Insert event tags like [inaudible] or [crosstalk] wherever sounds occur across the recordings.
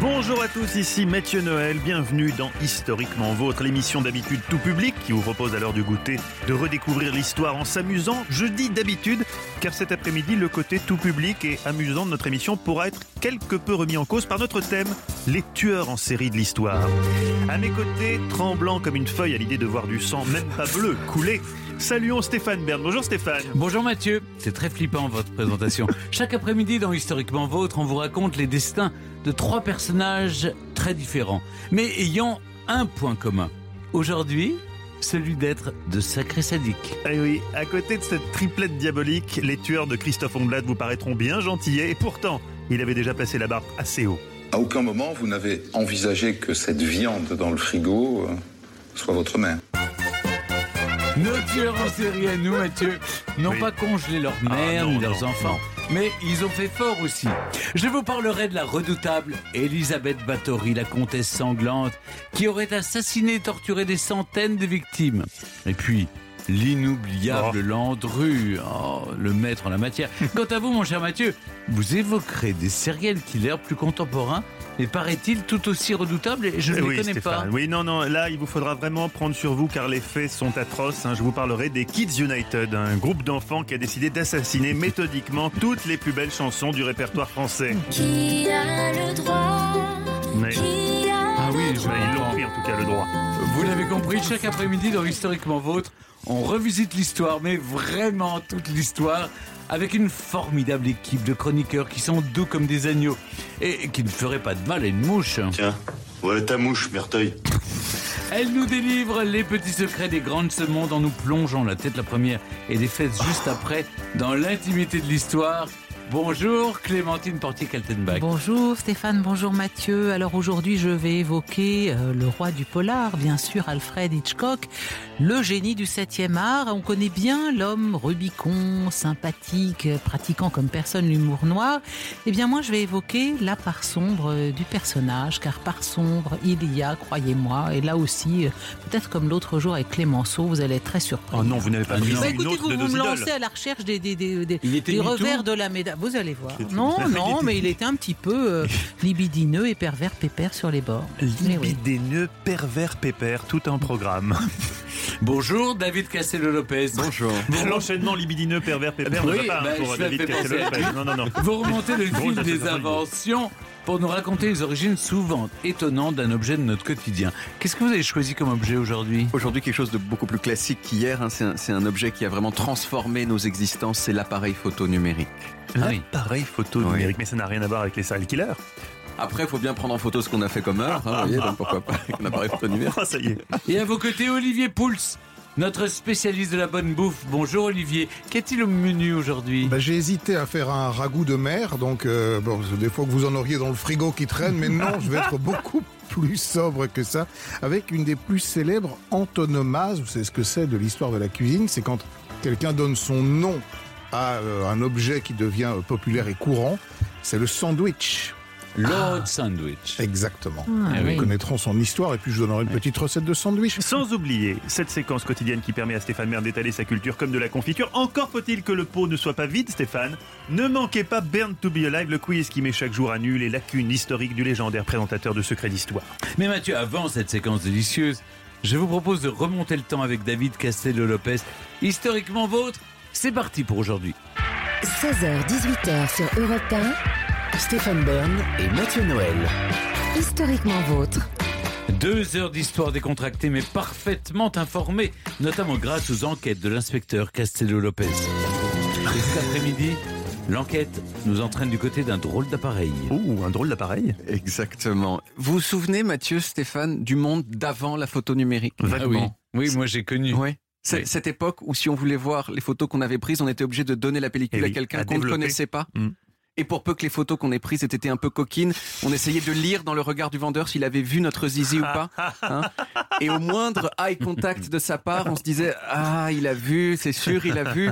Bonjour à tous, ici Mathieu Noël, bienvenue dans Historiquement Vôtre, l'émission d'habitude tout public qui vous propose à l'heure du goûter de redécouvrir l'histoire en s'amusant. Je dis d'habitude, car cet après-midi, le côté tout public et amusant de notre émission pourra être quelque peu remis en cause par notre thème, les tueurs en série de l'histoire. À mes côtés, tremblant comme une feuille à l'idée de voir du sang, même pas bleu, couler, saluons Stéphane Bern. Bonjour Stéphane. Bonjour Mathieu, c'est très flippant votre présentation. [laughs] Chaque après-midi dans Historiquement Vôtre, on vous raconte les destins de trois personnages très différents, mais ayant un point commun. Aujourd'hui, celui d'être de sacrés sadiques. Eh oui, à côté de cette triplette diabolique, les tueurs de Christophe Ondelat vous paraîtront bien gentillets, et pourtant, il avait déjà placé la barre assez haut. À aucun moment, vous n'avez envisagé que cette viande dans le frigo euh, soit votre mère. Nos tueurs en série à nous, Mathieu, n'ont Oui. pas congelé leurs Ah, mères non, ni leurs non, enfants. Mais ils ont fait fort aussi. Je vous parlerai de la redoutable Elisabeth Bathory, la comtesse sanglante, qui aurait assassiné et torturé des centaines de victimes. Et puis, l'inoubliable Landru, oh, le maître en la matière. [laughs] Quant à vous, mon cher Mathieu, vous évoquerez des serial killers plus contemporains, mais paraît-il tout aussi redoutables, et je ne Eh les oui, connais pas. Oui, non, non, là, il vous faudra vraiment prendre sur vous car les faits sont atroces. hein. Je vous parlerai des Kids United, un groupe d'enfants qui a décidé d'assassiner méthodiquement toutes les plus belles chansons du répertoire français. Qui a le droit? Mais, Qui a Ah oui, je mais ils l'ont pris en tout cas le droit. Vous l'avez compris, chaque après-midi dans Historiquement Vôtre, on revisite l'histoire, mais vraiment toute l'histoire, avec une formidable équipe de chroniqueurs qui sont doux comme des agneaux et qui ne feraient pas de mal à une mouche. Tiens, voilà ta mouche, Merteuil. Elle nous délivre les petits secrets des grands de ce monde en nous plongeant la tête la première et les fesses juste après dans l'intimité de l'histoire. Bonjour Clémentine Portier-Kaltenbach. Bonjour Stéphane, bonjour Mathieu. Alors aujourd'hui, je vais évoquer euh, le roi du polar, bien sûr Alfred Hitchcock, le génie du 7e art. On connaît bien l'homme Rubicon, sympathique, pratiquant comme personne l'humour noir. Eh bien moi, je vais évoquer la part sombre euh, du personnage, car part sombre, il y a, croyez-moi, et là aussi, euh, peut-être comme l'autre jour avec Clémenceau, vous allez être très surpris. Oh non, vous n'avez pas Ah pris. Bah, une écoutez, autre vous, de vous nos me idoles. lancez à la recherche des, des, revers de la médaille. Vous allez voir. Non, non, mais il était un petit peu euh, [laughs] libidineux et pervers pépère sur les bords. Mais oui. Libidineux, pervers, pépère, tout un programme. [laughs] Bonjour David Castello-Lopez. Bonjour. [laughs] L'enchaînement libidineux, pervers, pépère Oui, ne va pas hein, bah, pour David Castello-Lopez. Non, non, non. Vous remontez le fil des inventions pour nous raconter les origines souvent étonnantes d'un objet de notre quotidien. Qu'est-ce que vous avez choisi comme objet aujourd'hui? Aujourd'hui, quelque chose de beaucoup plus classique qu'hier. hein. C'est un, objet qui a vraiment transformé nos existences. C'est l'appareil photo numérique. Ah. L'appareil photo Oui. numérique, mais ça n'a rien à voir avec les serial killers. Après, il faut bien prendre en photo ce qu'on a fait comme heure. hein, vous voyez, donc pourquoi pas avec un appareil photo. Ah, ça y est. Et à vos côtés, Olivier Pouls, notre spécialiste de la bonne bouffe. Bonjour Olivier. Qu'est-il au menu aujourd'hui? Bah, j'ai hésité à faire un ragoût de mer, donc euh, bon, des fois que vous en auriez dans le frigo qui traîne, mais non, je vais être [laughs] beaucoup plus sobre que ça, avec une des plus célèbres antonomases. Vous savez ce que c'est de l'histoire de la cuisine C'est quand quelqu'un donne son nom à euh, un objet qui devient euh, populaire et courant. C'est le sandwich. Lord Sandwich. Exactement. Ah, Nous oui. connaîtrons son histoire et puis je vous donnerai une petite recette de sandwich. Sans oublier cette séquence quotidienne qui permet à Stéphane Mère d'étaler sa culture comme de la confiture. Encore faut-il que le pot ne soit pas vide, Stéphane. Ne manquez pas Burn to be Alive, le quiz qui met chaque jour à nu les lacunes historiques du légendaire présentateur de Secrets d'Histoire. Mais Mathieu, avant cette séquence délicieuse, je vous propose de remonter le temps avec David Castello-Lopez. Historiquement vôtre, c'est parti pour aujourd'hui. 16h-18h sur Europe 1, Stéphane Bern et Mathieu Noël. historiquement vôtre. Deux heures d'histoire décontractée mais parfaitement informée, notamment grâce aux enquêtes de l'inspecteur Castello-Lopez. Et cet après-midi, l'enquête nous entraîne du côté d'un drôle d'appareil. Ouh, un drôle d'appareil. Exactement. Vous vous souvenez, Mathieu, Stéphane, du monde d'avant la photo numérique? Ah oui, oui, moi j'ai connu. Oui. Cette époque où si on voulait voir les photos qu'on avait prises, on était obligé de donner la pellicule Eh oui, à quelqu'un qu'on ne connaissait pas. Mm. Et pour peu que les photos qu'on ait prises aient été un peu coquines, on essayait de lire dans le regard du vendeur s'il avait vu notre zizi ou pas. [laughs] hein. Et au moindre eye contact de sa part, on se disait ah il a vu, c'est sûr il a vu.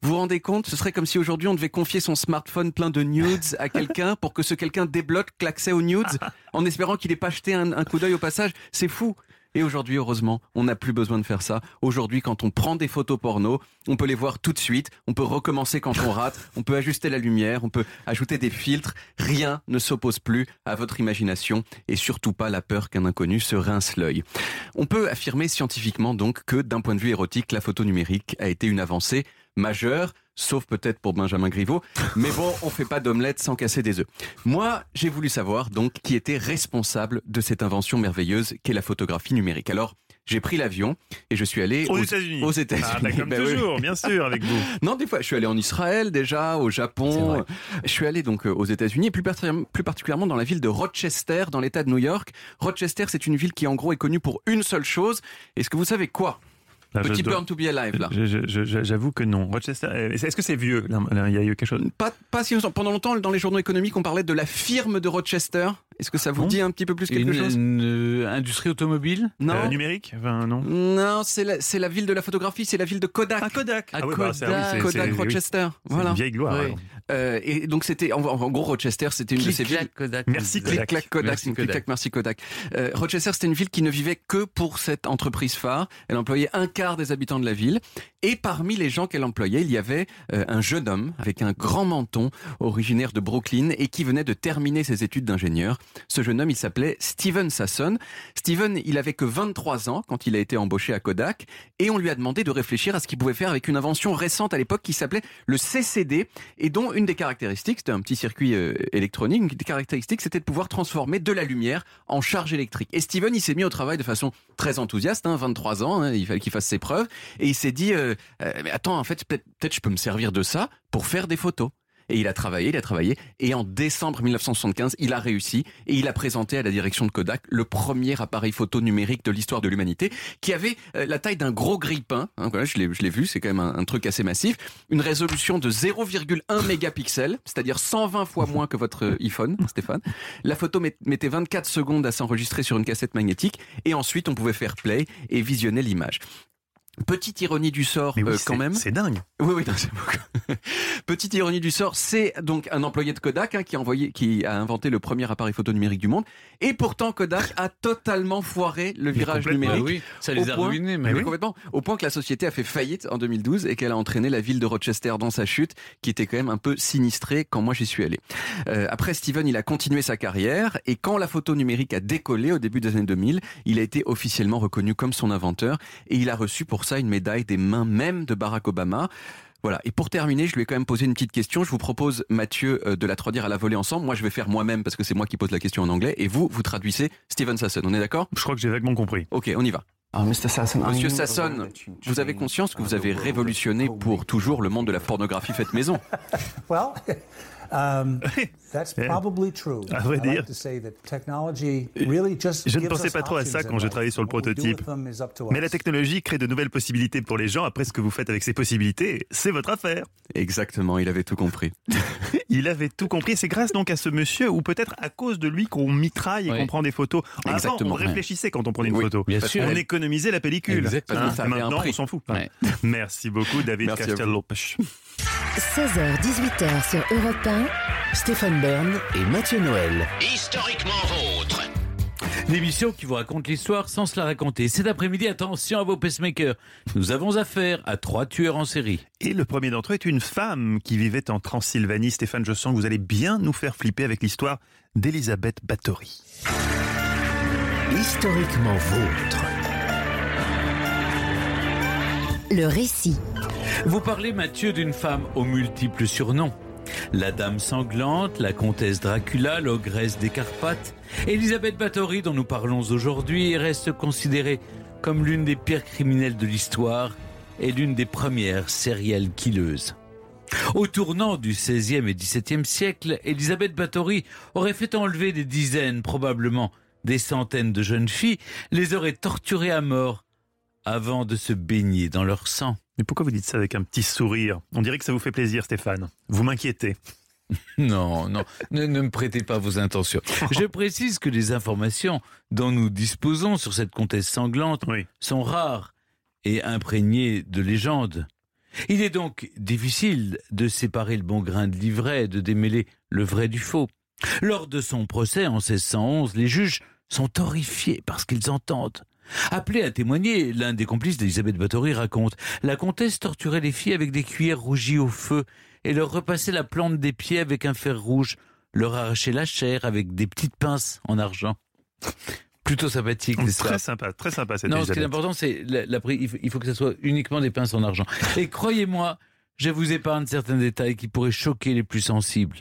Vous vous rendez compte Ce serait comme si aujourd'hui on devait confier son smartphone plein de nudes à quelqu'un pour que ce quelqu'un débloque l'accès aux nudes en espérant qu'il ait pas jeté un, un coup d'œil au passage. C'est fou. Et aujourd'hui, heureusement, on n'a plus besoin de faire ça. Aujourd'hui, quand on prend des photos porno, on peut les voir tout de suite, on peut recommencer quand on rate, on peut ajuster la lumière, on peut ajouter des filtres. Rien ne s'oppose plus à votre imagination et surtout pas la peur qu'un inconnu se rince l'œil. On peut affirmer scientifiquement donc que d'un point de vue érotique, la photo numérique a été une avancée majeure sauf peut-être pour Benjamin Griveaux. Mais bon, on fait pas d'omelette sans casser des œufs. Moi, j'ai voulu savoir donc qui était responsable de cette invention merveilleuse qu'est la photographie numérique. Alors, j'ai pris l'avion et je suis allé Aux États-Unis. Aux États-Unis. Ah, bah, comme [laughs] Ben oui. toujours, bien sûr, avec vous. [laughs] Non, des fois, je suis allé en Israël déjà, au C'est Japon. vrai. Je suis allé donc euh, aux États-Unis, et plus particulièrement dans la ville de Rochester, dans l'État de New York. Rochester, c'est une ville qui en gros est connue pour une seule chose. Est-ce que vous savez quoi? Là, Petit dois- Burn to be alive là. J'avoue que non. Rochester, euh, est-ce que c'est vieux là, Il y a eu quelque chose? Pas, pas si longtemps. Pendant longtemps, dans les journaux économiques, on parlait de la firme de Rochester. Est-ce que ça vous Bon. dit un petit peu plus quelque Une, chose une, euh, industrie automobile Non. Euh, numérique Enfin, non. non, c'est la, c'est la ville de la photographie, c'est la ville de Kodak. Ah, Kodak. Ah, Ah oui, bah, oui, c'est- c'est- Kodak oui, Rochester. c'est Voilà. une vieille gloire. Ouais. alors. Euh, et donc c'était en, en gros Rochester, c'était une de ces villes. Kodak. Merci, Clic, Kodak. clac, Kodak. Merci, Clic, Kodak. clac, merci Kodak. Euh, Rochester, c'était une ville qui ne vivait que pour cette entreprise phare. Elle employait un quart des habitants de la ville. Et parmi les gens qu'elle employait, il y avait euh, un jeune homme avec un grand menton, originaire de Brooklyn et qui venait de terminer ses études d'ingénieur. Ce jeune homme, il s'appelait Steven Sasson. Steven, il avait que 23 ans quand il a été embauché à Kodak et on lui a demandé de réfléchir à ce qu'il pouvait faire avec une invention récente à l'époque qui s'appelait le CCD et dont une des caractéristiques, c'était un petit circuit euh, électronique, une des caractéristiques c'était de pouvoir transformer de la lumière en charge électrique. Et Steven, il s'est mis au travail de façon très enthousiaste, hein, 23 ans, hein, il fallait qu'il fasse ses preuves et il s'est dit, euh, euh, mais attends, en fait, peut-être je peux me servir de ça pour faire des photos. Et il a travaillé, il a travaillé, et en décembre 1975, il a réussi, et il a présenté à la direction de Kodak le premier appareil photo numérique de l'histoire de l'humanité, qui avait euh, la taille d'un gros grille-pain, hein, je l'ai vu, c'est quand même un, un truc assez massif, une résolution de 0,1 mégapixels, c'est-à-dire 120 fois moins que votre euh, iPhone, [laughs] Stéphane. La photo met- mettait 24 secondes à s'enregistrer sur une cassette magnétique, et ensuite on pouvait faire play et visionner l'image. Petite ironie du sort oui, euh, c'est- quand même. C'est dingue. Oui, oui, c'est beaucoup. [laughs] Petite ironie du sort, c'est donc un employé de Kodak hein, qui, a envoyé, qui a inventé le premier appareil photo numérique du monde. Et pourtant, Kodak a totalement foiré le virage. Ah numérique. oui, ça les Au a point- ruinés. Mais Mais oui. complètement. Au point que la société a fait faillite en 2012 et qu'elle a entraîné la ville de Rochester dans sa chute, qui était quand même un peu sinistrée quand moi j'y suis allé. Euh, après, Steven, il a continué sa carrière et quand la photo numérique a décollé au début des années 2000, il a été officiellement reconnu comme son inventeur et il a reçu pour ça une médaille des mains même de Barack Obama. Voilà. Et pour terminer, je lui ai quand même posé une petite question. Je vous propose, Mathieu, euh, de la traduire à la volée ensemble. Moi, je vais faire moi-même parce que c'est moi qui pose la question en anglais. Et vous, vous traduisez Steven Sasson. On est d'accord? Je crois que j'ai vaguement compris. Ok, on y va. Monsieur Sasson, vous avez conscience que vous avez révolutionné pour toujours le monde de la pornographie faite maison. [laughs] [laughs] [laughs] That's Yeah. probably true. [laughs] À vrai I like dire, to say that technology really just Je ne pensais pas trop à ça quand je travaillais sur le prototype. Mais la technologie crée de nouvelles possibilités pour les gens. Après, ce que vous faites avec ces possibilités, c'est votre affaire. Exactement, il avait tout compris. [laughs] Il avait tout compris. C'est grâce donc à ce monsieur, ou peut-être à cause de lui, qu'on mitraille et Oui. qu'on prend des photos. Avant, Exactement, on ouais. réfléchissait quand on prenait une Oui, photo. bien sûr. qu'on économisait la pellicule. Exactement. Hein, Ça Maintenant, on s'en fout. Ouais. Merci beaucoup, David vous. Castel-Lopez. 16h-18h sur Europe 1. Stéphane Bern et Mathieu Noël. Historiquement vôtre. L'émission qui vous raconte l'histoire sans se la raconter. Cet après-midi, attention à vos pacemakers. Nous avons affaire à trois tueurs en série. Et le premier d'entre eux est une femme qui vivait en Transylvanie. Stéphane, je sens que vous allez bien nous faire flipper avec l'histoire d'Elisabeth Bathory. Historiquement vôtre. Le récit. Vous parlez, Mathieu, d'une femme aux multiples surnoms. La dame sanglante, la comtesse Dracula, l'ogresse des Carpates. Elisabeth Bathory, dont nous parlons aujourd'hui, reste considérée comme l'une des pires criminelles de l'histoire et l'une des premières serial killeuses. Au tournant du XVIe et XVIIe siècle, Elisabeth Bathory aurait fait enlever des dizaines, probablement des centaines de jeunes filles, les aurait torturées à mort avant de se baigner dans leur sang. Mais pourquoi vous dites ça avec un petit sourire? On dirait que ça vous fait plaisir, Stéphane. Vous m'inquiétez. [laughs] Non, non, ne, ne me prêtez pas vos intentions. [laughs] Je précise que les informations dont nous disposons sur cette comtesse sanglante Oui. sont rares et imprégnées de légendes. Il est donc difficile de séparer le bon grain de l'ivraie et de démêler le vrai du faux. Lors de son procès en 1611, les juges sont horrifiés par ce qu'ils entendent. Appelé à témoigner, l'un des complices d'Elisabeth Bathory raconte La comtesse torturait les filles avec des cuillères rougies au feu et leur repassait la plante des pieds avec un fer rouge, leur arrachait la chair avec des petites pinces en argent. Plutôt sympathique, c'est Très ça sympa, très sympa cette non, ce qui est important, c'est la, il faut que ce soit uniquement des pinces en argent. Et croyez-moi, je vous épargne certains détails qui pourraient choquer les plus sensibles.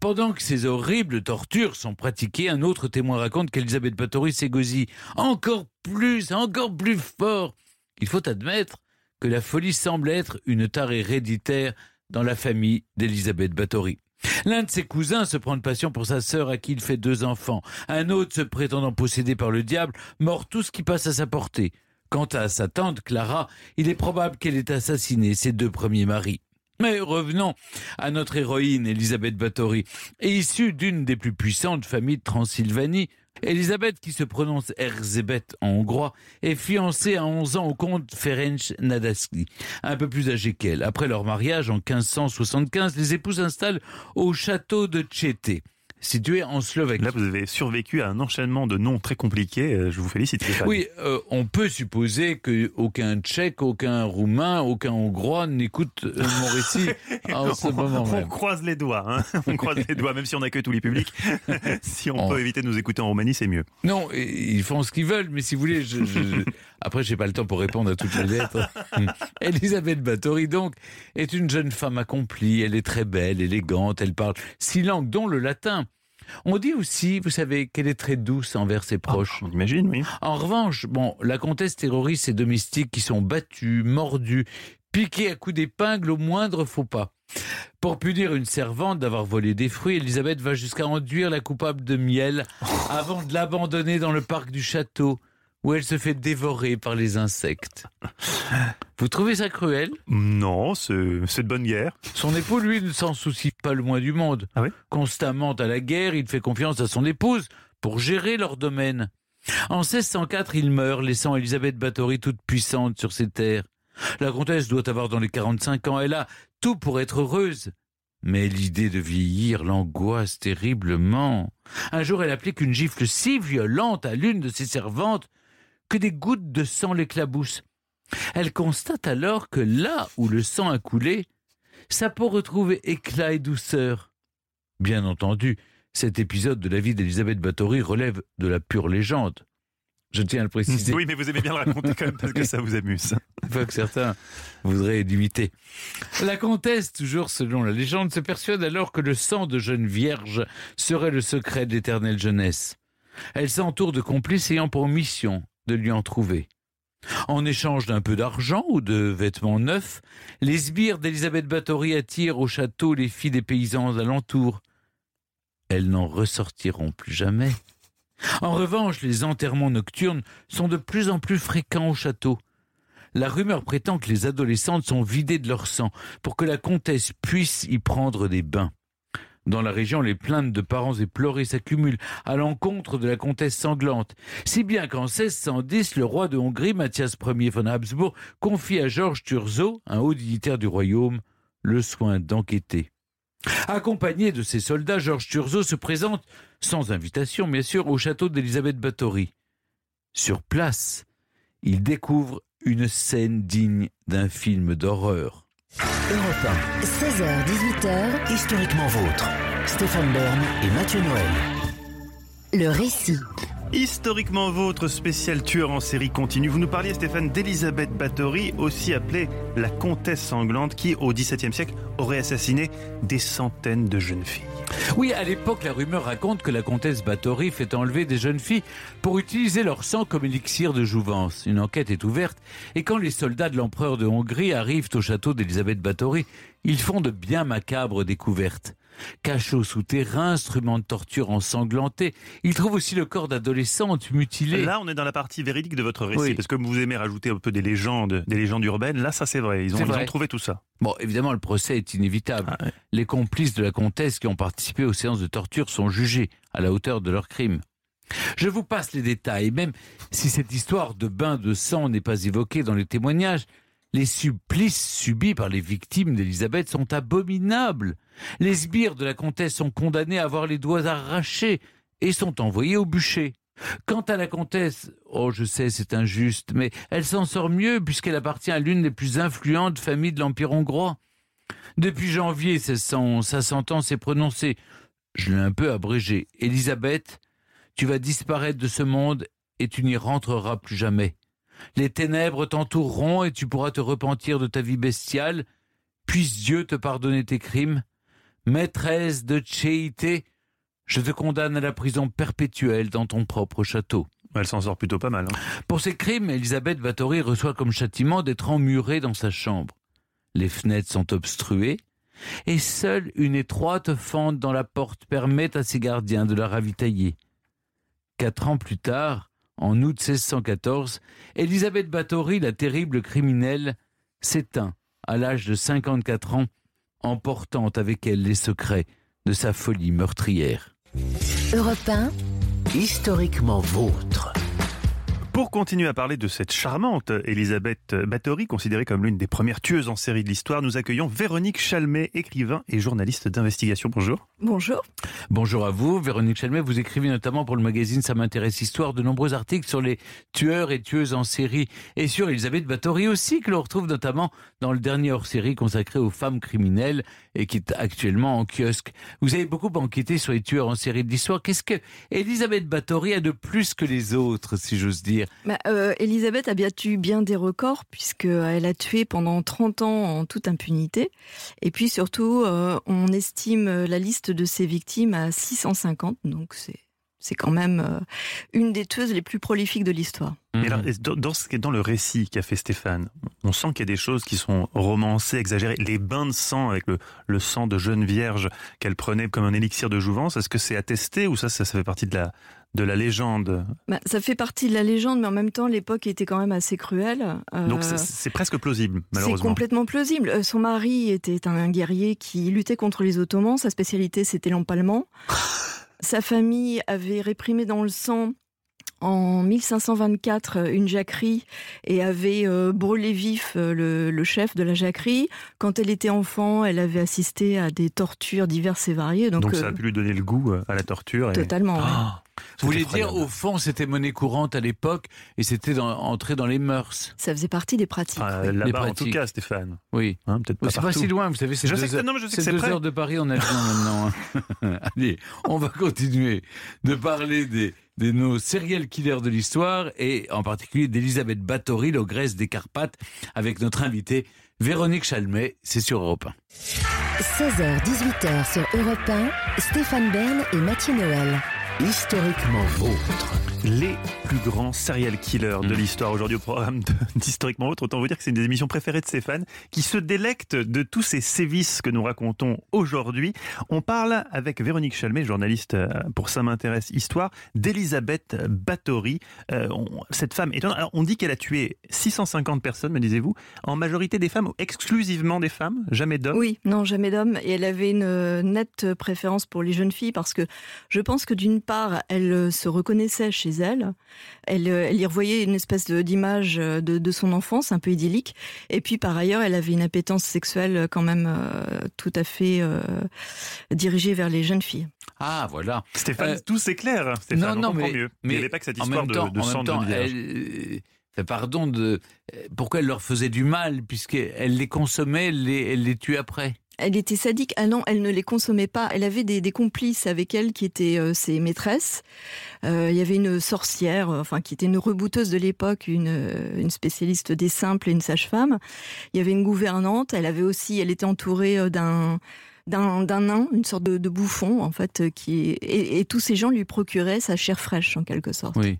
Pendant que ces horribles tortures sont pratiquées, un autre témoin raconte qu'Elisabeth Bathory s'égosille encore plus, encore plus fort. Il faut admettre que la folie semble être une tare héréditaire dans la famille d'Elisabeth Bathory. L'un de ses cousins se prend de passion pour sa sœur à qui il fait deux enfants. Un autre se prétendant possédé par le diable mord tout ce qui passe à sa portée. Quant à sa tante Clara, il est probable qu'elle ait assassiné ses deux premiers maris. Mais revenons à notre héroïne Elisabeth Bathory, issue d'une des plus puissantes familles de Transylvanie. Elisabeth, qui se prononce Erzébeth en hongrois, est fiancée à 11 ans au comte Ferenc Nadasdy, un peu plus âgé qu'elle. Après leur mariage en 1575, les époux s'installent au château de Tchété, situé en Slovaquie. Là, vous avez survécu à un enchaînement de noms très compliqués. euh, Je vous félicite, Stéphane. Oui, euh, on peut supposer qu'aucun Tchèque, aucun Roumain, aucun Hongrois n'écoute euh, mon récit [laughs] en ce on, moment on même. croise les doigts, hein. [laughs] on croise les doigts, même si on accueille tous les publics. [laughs] si on Oh. peut éviter de nous écouter en Roumanie, c'est mieux. Non, ils font ce qu'ils veulent, mais si vous voulez, je, je- je- après, j'ai pas le temps pour répondre à toutes les lettres. Elisabeth Bathory, donc, est une jeune femme accomplie. Elle est très belle, élégante. Elle parle six langues, dont le latin. On dit aussi, vous savez, qu'elle est très douce envers ses proches. on imagine, oui. En revanche, bon, la comtesse terrorise ses domestiques qui sont battus, mordus, piqués à coups d'épingle au moindre faux pas. Pour punir une servante d'avoir volé des fruits, Elisabeth va jusqu'à enduire la coupable de miel avant de l'abandonner dans le parc du château, où elle se fait dévorer par les insectes. Vous trouvez ça cruel? Non, c'est de bonne guerre. Son époux, lui, ne s'en soucie pas le moins du monde. Ah oui? Constamment à la guerre, il fait confiance à son épouse pour gérer leur domaine. En 1604, il meurt, laissant Elisabeth Bathory toute puissante sur ses terres. La comtesse doit avoir dans les 45 ans, elle a tout pour être heureuse. Mais l'idée de vieillir l'angoisse terriblement. Un jour, elle applique une gifle si violente à l'une de ses servantes que des gouttes de sang l'éclaboussent. Elle constate alors que là où le sang a coulé, sa peau retrouve éclat et douceur. Bien entendu, cet épisode de la vie d'Elisabeth Bathory relève de la pure légende. Je tiens à le préciser. Oui, mais vous aimez bien le raconter quand même parce que ça vous amuse. Fois que certains voudraient l'imiter. La comtesse, toujours selon la légende, se persuade alors que le sang de jeune vierge serait le secret de l'éternelle jeunesse. Elle s'entoure de complices ayant pour mission de lui en trouver. En échange d'un peu d'argent ou de vêtements neufs, les sbires d'Elisabeth Bathory attirent au château les filles des paysans alentours. Elles n'en ressortiront plus jamais. En revanche, les enterrements nocturnes sont de plus en plus fréquents au château. La rumeur prétend que les adolescentes sont vidées de leur sang pour que la comtesse puisse y prendre des bains. Dans la région, les plaintes de parents éplorés s'accumulent à l'encontre de la comtesse sanglante, si bien qu'en 1610, le roi de Hongrie, Mathias Ier von Habsbourg, confie à Georges Turzo, un haut dignitaire du royaume, le soin d'enquêter. Accompagné de ses soldats, Georges Turzo se présente, sans invitation bien sûr, au château d'Elisabeth Bathory. Sur place, il découvre une scène digne d'un film d'horreur. Europe 16h-18h, 1, historiquement vôtre. Stéphane Bern et Mathieu Noël. le récit. Historiquement vôtre, spécial tueur en série continue. Vous nous parliez, Stéphane, d'Elisabeth Bathory, aussi appelée la comtesse sanglante, qui, au XVIIe siècle, aurait assassiné des centaines de jeunes filles. Oui, à l'époque, la rumeur raconte que la comtesse Bathory fait enlever des jeunes filles pour utiliser leur sang comme élixir de jouvence. Une enquête est ouverte et quand les soldats de l'empereur de Hongrie arrivent au château d'Elisabeth Bathory, ils font de bien macabres découvertes. Cachots souterrains, instruments de torture ensanglantés. Ils trouvent aussi le corps d'adolescentes mutilées. Là, on est dans la partie véridique de votre récit, Oui. parce que vous aimez rajouter un peu des légendes, des légendes urbaines. Là, ça c'est vrai. Ils ont, ils trouvé tout ça. Bon, évidemment, le procès est inévitable. Ah ouais. Les complices de la comtesse qui ont participé aux séances de torture sont jugés à la hauteur de leurs crimes. Je vous passe les détails, même si cette histoire de bain de sang n'est pas évoquée dans les témoignages. Les supplices subis par les victimes d'Élisabeth sont abominables. Les sbires de la comtesse sont condamnés à avoir les doigts arrachés et sont envoyés au bûcher. Quant à la comtesse, oh je sais c'est injuste, mais elle s'en sort mieux puisqu'elle appartient à l'une des plus influentes familles de l'Empire hongrois. Depuis janvier 1611, sa sentence est prononcée. Je l'ai un peu abrégée. Élisabeth, tu vas disparaître de ce monde et tu n'y rentreras plus jamais. Les ténèbres t'entoureront et tu pourras te repentir de ta vie bestiale. Puisse Dieu te pardonner tes crimes. Maîtresse de Tchéité, je te condamne à la prison perpétuelle dans ton propre château. Elle s'en sort plutôt pas mal. hein. Pour ces crimes, Elisabeth Bathory reçoit comme châtiment d'être emmurée dans sa chambre. Les fenêtres sont obstruées et seule une étroite fente dans la porte permet à ses gardiens de la ravitailler. Quatre ans plus tard, en août 1614, Elisabeth Bathory, la terrible criminelle, s'éteint à l'âge de 54 ans, emportant avec elle les secrets de sa folie meurtrière. Europe 1, Historiquement vôtre. Pour continuer à parler de cette charmante Elisabeth Bathory, considérée comme l'une des premières tueuses en série de l'histoire, nous accueillons Véronique Chalmet, écrivain et journaliste d'investigation. Bonjour. Bonjour. Bonjour à vous, Véronique Chalmet. Vous écrivez notamment pour le magazine Ça m'intéresse Histoire de nombreux articles sur les tueurs et tueuses en série et sur Elisabeth Bathory aussi, que l'on retrouve notamment dans le dernier hors-série consacré aux femmes criminelles et qui est actuellement en kiosque. Vous avez beaucoup enquêté sur les tueurs en série de l'histoire. Qu'est-ce que Elisabeth Bathory a de plus que les autres, si j'ose dire? Bah, euh, Elisabeth a battu bien des records puisqu'elle a tué pendant 30 ans en toute impunité. Et puis surtout, euh, on estime la liste de ses victimes à 650. Donc c'est c'est quand même euh, une des tueuses les plus prolifiques de l'histoire. Mais alors, est-ce dans, dans ce le récit qu'a fait Stéphane, on sent qu'il y a des choses qui sont romancées, exagérées. Les bains de sang avec le, le sang de jeune vierge qu'elle prenait comme un élixir de jouvence, est-ce que c'est attesté ou ça, ça, ça fait partie de la, de la légende? Bah, ça fait partie de la légende, mais en même temps, l'époque était quand même assez cruelle. Euh, Donc c'est- c'est presque plausible, C'est malheureusement. complètement plausible. Euh, Son mari était un guerrier qui luttait contre les Ottomans. Sa spécialité, c'était l'empalement. [laughs] Sa famille avait réprimé dans le sang en 1524 euh, une jacquerie et avait euh, brûlé vif euh, le, le chef de la jacquerie. Quand elle était enfant, elle avait assisté à des tortures diverses et variées. Donc, Donc, ça a euh, pu lui donner le goût à la torture. et- Totalement, ouais. Ah, Vous voulez dire, au fond, c'était monnaie courante à l'époque et c'était dans- entré dans les mœurs. ça faisait partie des pratiques. Ah, oui. Les Là-bas, en tout cas, Stéphane. Oui. Hein, Peut-être pas c'est pas si loin, vous savez, c'est Je deux, sais que- heures, non, mais je sais que deux heures de Paris en avion [laughs] maintenant. hein. [laughs] Allez, on va continuer de parler des, de nos serial killers de l'histoire et en particulier d'Elisabeth Bathory, l'ogresse des Carpates, avec notre invitée Véronique Chalmet, c'est sur Europe 1. 16h-18h sur Europe 1, Stéphane Bern et Mathieu Noël. Historiquement vôtre. Les plus grands serial killers de l'histoire aujourd'hui au programme [laughs] d'Historiquement Autre. Autant vous dire que c'est une des émissions préférées de Stéphane qui se délecte de tous ces sévices que nous racontons aujourd'hui. On parle avec Véronique Chalmet, journaliste euh, pour Ça m'intéresse Histoire, d'Elisabeth Bathory. Euh, on- cette femme étonnante. Alors, on dit qu'elle a tué 650 personnes, me disiez-vous, en majorité des femmes ou exclusivement des femmes, jamais d'hommes? Oui, non, jamais d'homme. Et elle avait une euh, nette préférence pour les jeunes filles parce que je pense que d'une part, elle se reconnaissait chez elle. Elle, euh, elle y revoyait une espèce d'image euh, de, de son enfance un peu idyllique. Et puis par ailleurs, elle avait une appétence sexuelle euh, quand même euh, tout à fait euh, dirigée vers les jeunes filles. Ah, voilà. Stéphane, Euh, tout c'est clair. Stéphane, on comprend mieux. il n'y avait pas que cette histoire de, de en sang de temps, elle, euh, pardon de pourquoi elle leur faisait du mal puisqu'elle les consommait, elle les, elle les tue après? Elle était sadique. Ah non, elle ne les consommait pas. Elle avait des, complices avec elle qui étaient euh, ses maîtresses. Euh, il y avait une sorcière, euh, enfin qui était une rebouteuse de l'époque, une, euh, une spécialiste des simples et une sage-femme. Il y avait une gouvernante. Elle avait aussi, elle était entourée euh, d'un d'un d'un nain, une sorte de, de bouffon en fait, qui et, et tous ces gens lui procuraient sa chair fraîche en quelque sorte. Oui.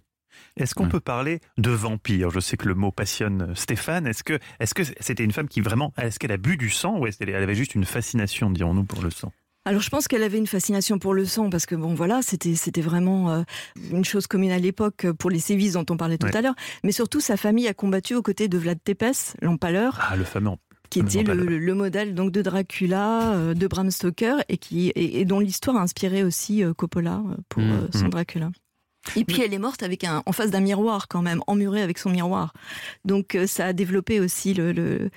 Est-ce qu'on peut parler de vampire Je sais que le mot passionne Stéphane. Est-ce que est-ce que c'était une femme qui vraiment est-ce qu'elle a bu du sang ou est-ce qu'elle avait juste une fascination, dirons-nous, pour le sang? Alors je pense qu'elle avait une fascination pour le sang parce que bon voilà c'était c'était vraiment euh, une chose commune à l'époque pour les sévices dont on parlait tout Ouais. à l'heure mais surtout sa famille a combattu aux côtés de Vlad Tepes l'empaleur Ah, le fameux. qui était le, modèle donc de Dracula euh, de Bram Stoker et qui et, et dont l'histoire a inspiré aussi euh, Coppola euh, pour Mmh, euh, son mmh. Dracula. Et puis elle est morte avec un, en face d'un miroir quand même, emmurée avec son miroir. Donc euh, ça a développé aussi le, le,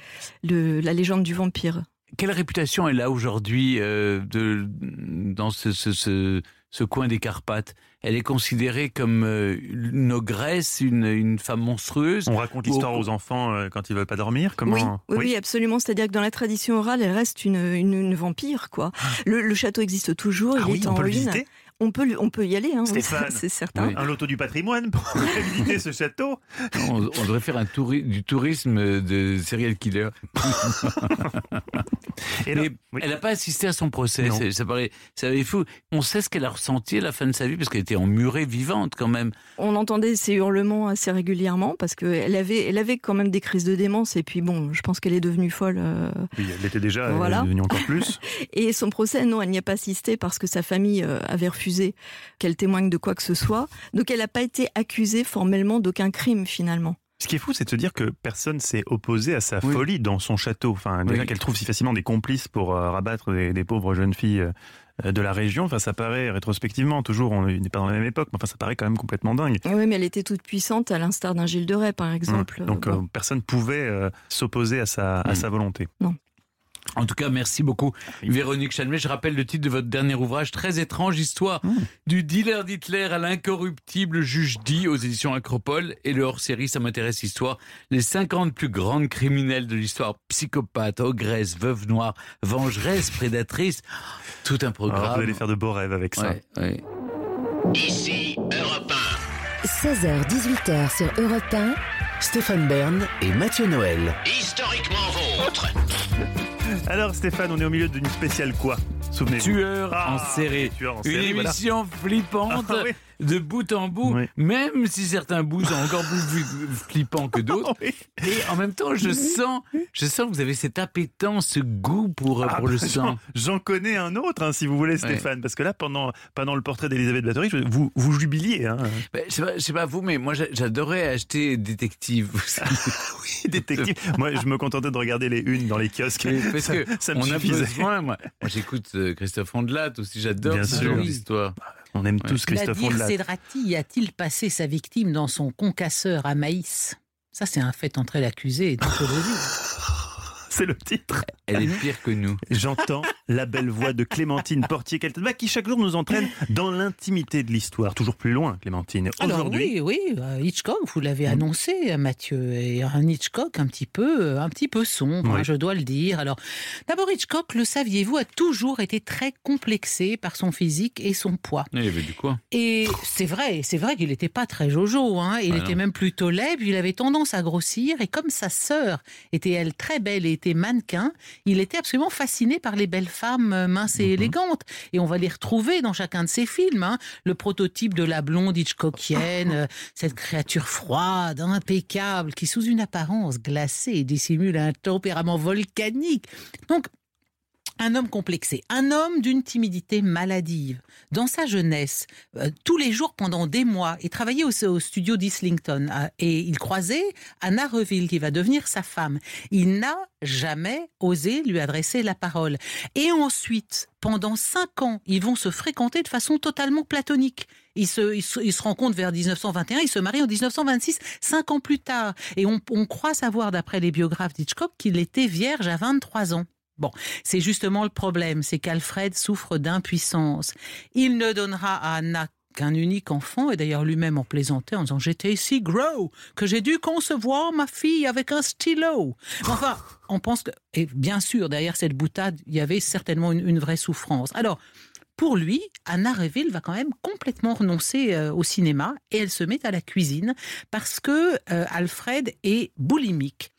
le- la légende du vampire. Quelle réputation elle a aujourd'hui euh, dans ce, ce, ce, ce coin des Carpates? Elle est considérée comme euh, une ogresse, une, une femme monstrueuse. On raconte l'histoire aux enfants euh, quand ils veulent pas dormir. Comment Oui, oui, oui, absolument. C'est-à-dire que dans la tradition orale, elle reste une, une, une vampire, quoi. Le, le château existe toujours, Ah il oui, est on en peut le ruine. visiter on peut, on peut y aller, hein, [laughs] c'est certain. un loto du patrimoine pour [laughs] visiter ce château. On, on devrait faire un touri- du tourisme de serial killer. [laughs] Mais Elle n'a pas assisté à son procès. Ça paraît, ça paraît fou. On sait ce qu'elle a ressenti à la fin de sa vie parce qu'elle était emmurée vivante quand même. On entendait ses hurlements assez régulièrement parce qu'elle avait, elle avait quand même des crises de démence et puis bon, je pense qu'elle est devenue folle. euh, Oui, elle l'était déjà, Voilà. elle est devenue encore plus. Et son procès, non, elle n'y a pas assisté parce que sa famille euh, avait refusé qu'elle témoigne de quoi que ce soit. Donc elle n'a pas été accusée formellement d'aucun crime finalement. Ce qui est fou, c'est de se dire que personne s'est opposé à sa folie dans son château. Enfin, déjà Oui. qu'elle trouve si facilement des complices pour euh, rabattre des, des pauvres jeunes filles euh, de la région. Enfin, ça paraît rétrospectivement, toujours, on n'est pas dans la même époque, mais enfin, ça paraît quand même complètement dingue. Oui, mais elle était toute puissante à l'instar d'un Gilles de Rais par exemple. Donc, Bon. euh, personne pouvait euh, s'opposer à sa, à sa volonté. En tout cas, merci beaucoup, Véronique Chalmet. Je rappelle le titre de votre dernier ouvrage, Très étrange histoire du dealer d'Hitler à l'incorruptible juge dit aux éditions Acropole. Et le hors-série, ça m'intéresse histoire. Les 50 plus grandes criminelles de l'histoire. Psychopathes, ogresses, veuves noires, vengeresses, prédatrices. Tout un programme. Alors, vous allez faire de beaux rêves avec ça. Ouais, ouais. Ici Europe 16h-18h sur Europe 1. Stéphane Bern et Mathieu Noël. 1, historiquement vôtre. Alors, Stéphane, on est au milieu d'une spéciale quoi? Souvenez-vous. Tueur Ah, en série. tueur en Une série, voilà. émission flippante Ah, oui. De bout en bout, même si certains bouts sont encore plus flippants que d'autres. [laughs] Ah, Et en même temps, je sens, je sens que vous avez cette appétence, ce goût pour, Ah, pour le bah, sang. J'en connais un autre, hein, si vous voulez, Stéphane, parce que là, pendant, pendant le portrait d'Elisabeth Bathory, vous, vous jubiliez. Hein. Ben, je, sais pas, je sais pas vous, mais moi j'a- j'adorais acheter Détective. [laughs] oui, Détective. moi, je me contentais de regarder les unes dans les kiosques. Parce ça, que ça me on a suffisait. besoin, moi. Moi, j'écoute euh, Christophe Ondelat aussi, j'adore Bien ce sûr. genre d'histoire. On aime tous Christophe Nadir Ondelat. Sedrati a-t-il passé sa victime dans son concasseur à maïs? Ça, c'est un fait entre l'accusé et [laughs] d'anthologie. C'est le titre. Elle est pire que nous. J'entends la belle voix de Clémentine Portier-Keltenbach qui chaque jour nous entraîne dans l'intimité de l'histoire. Toujours plus loin, Clémentine. Aujourd'hui, oui, oui, euh, Hitchcock, vous l'avez annoncé, euh, Mathieu, et un Hitchcock un petit peu, euh, un petit peu sombre, Oui. hein, je dois le dire. Alors, d'abord, Hitchcock, le saviez-vous, a toujours été très complexé par son physique et son poids. Il y avait du quoi? Et c'est vrai, c'est vrai qu'il n'était pas très jojo. Hein. Il Ah était non. même plutôt laid, puis il avait tendance à grossir. Et comme sa sœur était, elle, très belle et était mannequin, il était absolument fasciné par les belles femmes euh, minces et élégantes. Et on va les retrouver dans chacun de ses films. hein. Le prototype de la blonde Hitchcockienne, euh, cette créature froide, impeccable, qui sous une apparence glacée dissimule un tempérament volcanique. Donc, un homme complexé, un homme d'une timidité maladive. Dans sa jeunesse, euh, tous les jours pendant des mois, il travaillait au, studio d'Islington à- et il croisait Anna Reville qui va devenir sa femme. Il n'a jamais osé lui adresser la parole. Et ensuite, pendant cinq ans, ils vont se fréquenter de façon totalement platonique. Ils se, ils se, ils se rencontrent vers 1921, ils se marient en 1926, cinq ans plus tard. Et on, on croit savoir, d'après les biographes d'Hitchcock, qu'il était vierge à 23 ans. Bon, c'est justement le problème, c'est qu'Alfred souffre d'impuissance. Il ne donnera à Anna qu'un unique enfant, et d'ailleurs lui-même en plaisantait en disant J'étais si gros que j'ai dû concevoir ma fille avec un stylo. Enfin, on pense que. Et bien sûr, derrière cette boutade, il y avait certainement une, une vraie souffrance. Alors, pour lui, Anna Reville va quand même complètement renoncer euh, au cinéma et elle se met à la cuisine parce que euh, Alfred est boulimique.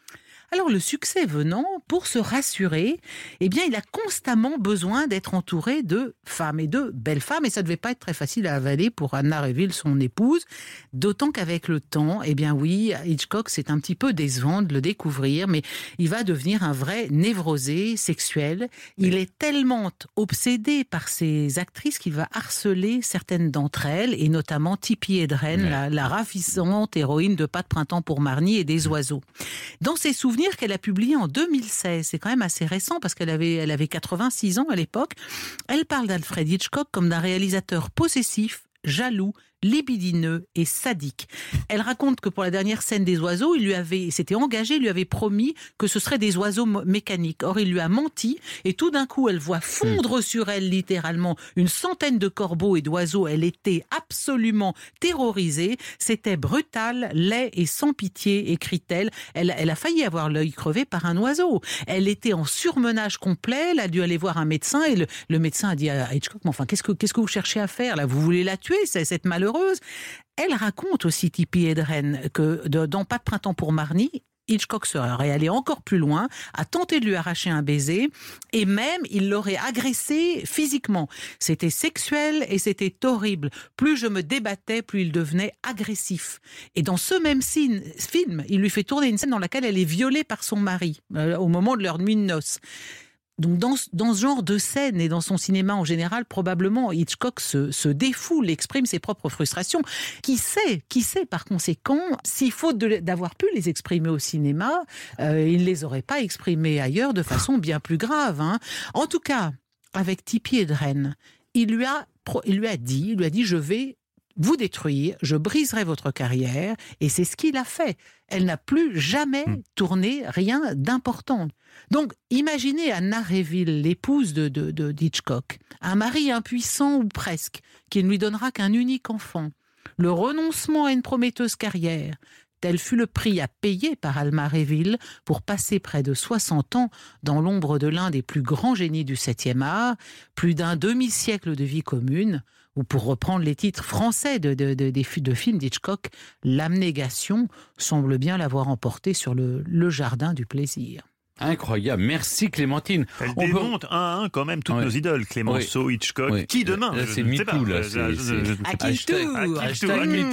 Alors le succès venant, pour se rassurer, eh bien il a constamment besoin d'être entouré de femmes et de belles femmes et ça devait pas être très facile à avaler pour Anna Reville, son épouse, d'autant qu'avec le temps, eh bien oui, Hitchcock c'est un petit peu décevant de le découvrir, mais il va devenir un vrai névrosé sexuel. Il est tellement obsédé par ces actrices qu'il va harceler certaines d'entre elles et notamment Tippi Hedren, la, la ravissante héroïne de Pas de printemps pour Marnie et des oiseaux. Dans ses souvenirs qu'elle a publiés en 2016, c'est quand même assez récent parce qu'elle avait, elle avait 86 ans à l'époque, elle parle d'Alfred Hitchcock comme d'un réalisateur possessif, jaloux, libidineux et sadique. Elle raconte que pour la dernière scène des oiseaux, il lui avait, s'était engagé, il lui avait promis que ce seraient des oiseaux mécaniques. Or, il lui a menti et tout d'un coup, elle voit fondre sur elle littéralement une centaine de corbeaux et d'oiseaux. Elle était absolument terrorisée. C'était brutal, laid et sans pitié, écrit-elle. Elle, elle a failli avoir l'œil crevé par un oiseau. Elle était en surmenage complet. Elle a dû aller voir un médecin et le, le médecin a dit à Hitchcock, mais enfin, qu'est-ce que, qu'est-ce que vous cherchez à faire là? Vous voulez la tuer, cette malheureuse Elle raconte aussi, Tippi Hedren, que dans Pas de printemps pour Marnie, Hitchcock serait allé encore plus loin, a tenté de lui arracher un baiser, et même il l'aurait agressé physiquement. C'était sexuel et c'était horrible. Plus je me débattais, plus il devenait agressif. Et dans ce même film, il lui fait tourner une scène dans laquelle elle est violée par son mari, euh, au moment de leur nuit de noces. Donc dans, dans ce genre de scène et dans son cinéma en général, probablement Hitchcock se, défoule, exprime ses propres frustrations. Qui sait, qui sait par conséquent, si faute de- d'avoir pu les exprimer au cinéma, euh, il ne les aurait pas exprimées ailleurs de façon bien plus grave. hein. En tout cas, avec Tippi Hedren, il lui a, il lui a dit, il lui a dit, je vais vous détruire, je briserai votre carrière, et c'est ce qu'il a fait. Elle n'a plus jamais tourné rien d'important. Donc, imaginez Anna Reville, l'épouse de, de, de Hitchcock, un mari impuissant ou presque, qui ne lui donnera qu'un unique enfant, le renoncement à une prometteuse carrière. Tel fut le prix à payer par Alma Reville pour passer près de 60 ans dans l'ombre de l'un des plus grands génies du 7e art, plus d'un demi-siècle de vie commune, ou pour reprendre les titres français de, de, films d'Hitchcock, l'abnégation semble bien l'avoir emporté sur le, le jardin du plaisir. Incroyable. Merci Clémentine. Elle On peut- démonte un à un quand même toutes Ouais. nos idoles. Clémenceau, Hitchcock. Oui. Qui demain c'est MeToo, là. Euh, hashtag-.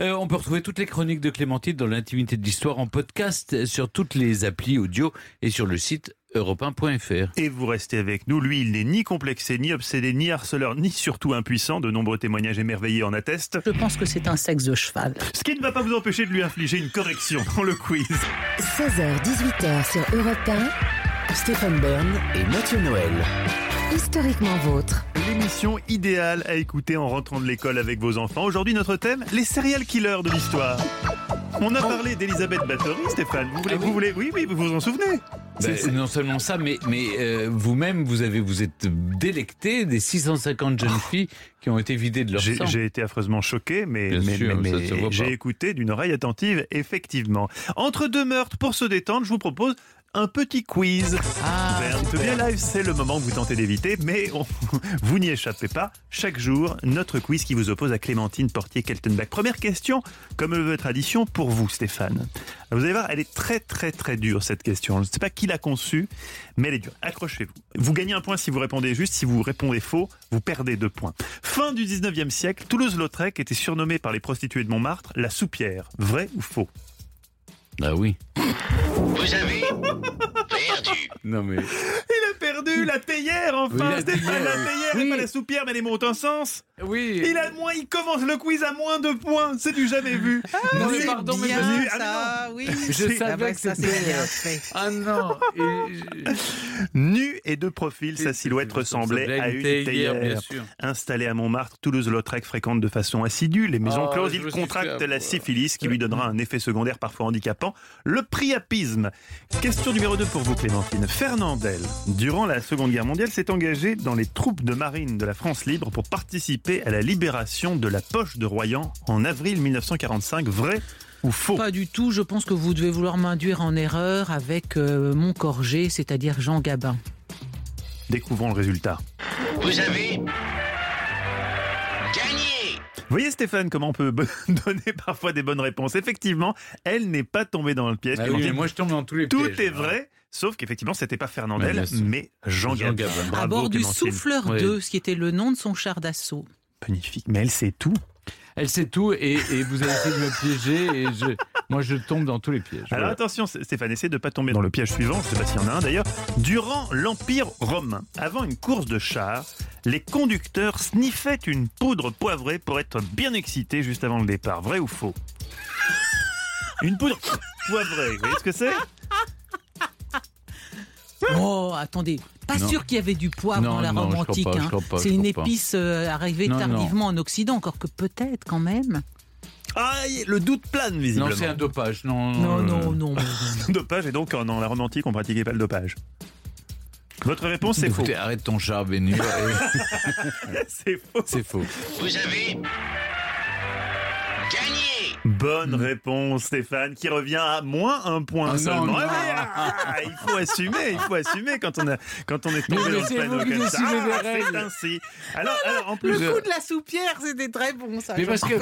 Euh, on peut retrouver toutes les chroniques de Clémentine dans l'intimité de l'histoire en podcast sur toutes les applis audio et sur le site europe1.fr. Et vous restez avec nous. Lui, il n'est ni complexé, ni obsédé, ni harceleur, ni surtout impuissant. De nombreux témoignages émerveillés en attestent. Je pense que c'est un sexe de cheval. Ce qui ne va pas vous empêcher de lui infliger une correction dans le quiz. 16h-18h sur Europe 1, Stéphane Bern et Mathieu Noël. Historiquement vôtre. L'émission idéale à écouter en rentrant de l'école avec vos enfants. Aujourd'hui, notre thème, les serial killers de l'histoire. On a parlé d'Elisabeth Bathory, Stéphane. Vous voulez, Ah oui vous voulez, oui, oui, vous vous en souvenez? Ben, non seulement ça, mais, mais euh, vous-même, vous avez vous êtes délecté des 650 jeunes filles qui ont été vidées de leur J'ai sang. j'ai été affreusement choqué, mais, mais- j'ai écouté d'une oreille attentive, effectivement. Entre deux meurtres, pour se détendre, je vous propose un petit quiz. Ah, be alive, c'est le moment que vous tentez d'éviter, mais on- [laughs] vous n'y échappez pas. Chaque jour, notre quiz qui vous oppose à Clémentine Portier-Keltenbach. Première question, comme le veut tradition, pour vous, Stéphane. Vous allez voir, elle est très très très dure cette question. Je ne sais pas qui l'a conçue, mais elle est dure. Accrochez-vous. Vous gagnez un point si vous répondez juste. Si vous répondez faux, vous perdez deux points. Fin du 19e siècle, Toulouse-Lautrec était surnommée par les prostituées de Montmartre la soupière. Vrai ou faux? Ah oui. Vous avez perdu. Non mais. Perdu la théière, enfin Oui, la Stéphane, théière, la oui. théière et Oui. pas la soupière, mais les mots ont un sens Oui. Il a moins, il commence le quiz à moins de points, c'est du jamais vu. Non, mais pardon, mais bien, parce que- ah, ça, oui. Je savais Ah bah, que ça, c'était. fait. Ah non. Et Nu et de profil, sa silhouette ressemblait à une théière. bien sûr. Installé à Montmartre, Toulouse-Lautrec fréquente de façon assidue les maisons Oh, closes. Il contracte la syphilis qui lui donnera un effet secondaire parfois handicapant, le priapisme. Question numéro 2 pour vous, Clémentine. Fernandel, durant la Seconde Guerre mondiale, s'est engagé dans les troupes de marine de la France libre pour participer à la libération de la poche de Royan en avril 1945. Vrai ou faux? Pas du tout. Je pense que vous devez vouloir m'induire en erreur avec euh, mon corgé, c'est-à-dire Jean Gabin. Découvrons le résultat. Vous avez gagné. Vous voyez Stéphane comment on peut [laughs] donner parfois des bonnes réponses. Effectivement, elle n'est pas tombée dans le piège. Ah oui, mais moi je tombe dans tous les Tout pièges. est vrai, sauf qu'effectivement, c'était pas Fernandel, sûr. mais Jean, Jean Gabin. Gabin. Bravo, à bord du. Souffleur Ouais. 2, ce qui était le nom de son char d'assaut. Magnifique, mais elle sait tout. Elle sait tout et, et vous avez essayé de me piéger et je, moi je tombe dans tous les pièges. Alors Voilà. attention, Stéphane, essaie de pas tomber dans le piège suivant. Je sais pas s'il y en a un d'ailleurs. Durant l'Empire romain, avant une course de chars, les conducteurs sniffaient une poudre poivrée pour être bien excités juste avant le départ. Vrai ou faux? Une poudre poivrée, vous voyez ce que c'est? Oh, attendez. pas Non. sûr qu'il y avait du poivre Non, dans la non, Rome antique. hein. C'est une épice euh, arrivée Non, non. tardivement en Occident, encore que peut-être quand même. Ah, le doute plane, visiblement. Non, c'est un dopage. Non, Non, euh, non, non. [laughs] mais- Le dopage, et donc, dans la Rome antique, on pratiquait pas le dopage. Votre réponse, c'est faux. Écoutez, arrête ton char bénur. [laughs] c'est faux. C'est faux. Vous avez gagné. Bonne réponse, Stéphane, qui revient à moins un point Ah non, seulement. non. Ah oui, ah, il faut assumer, il faut assumer quand on, a, quand on est tombé Mais dans le panneau comme ça. Ah, C'est ainsi. Alors, alors, en plus, Le coup de la soupière, c'était très bon, ça. Mais parce que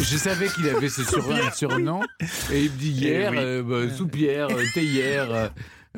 je savais qu'il avait ce surnom et il me dit hier, oui. euh, bah, soupière, euh, théière.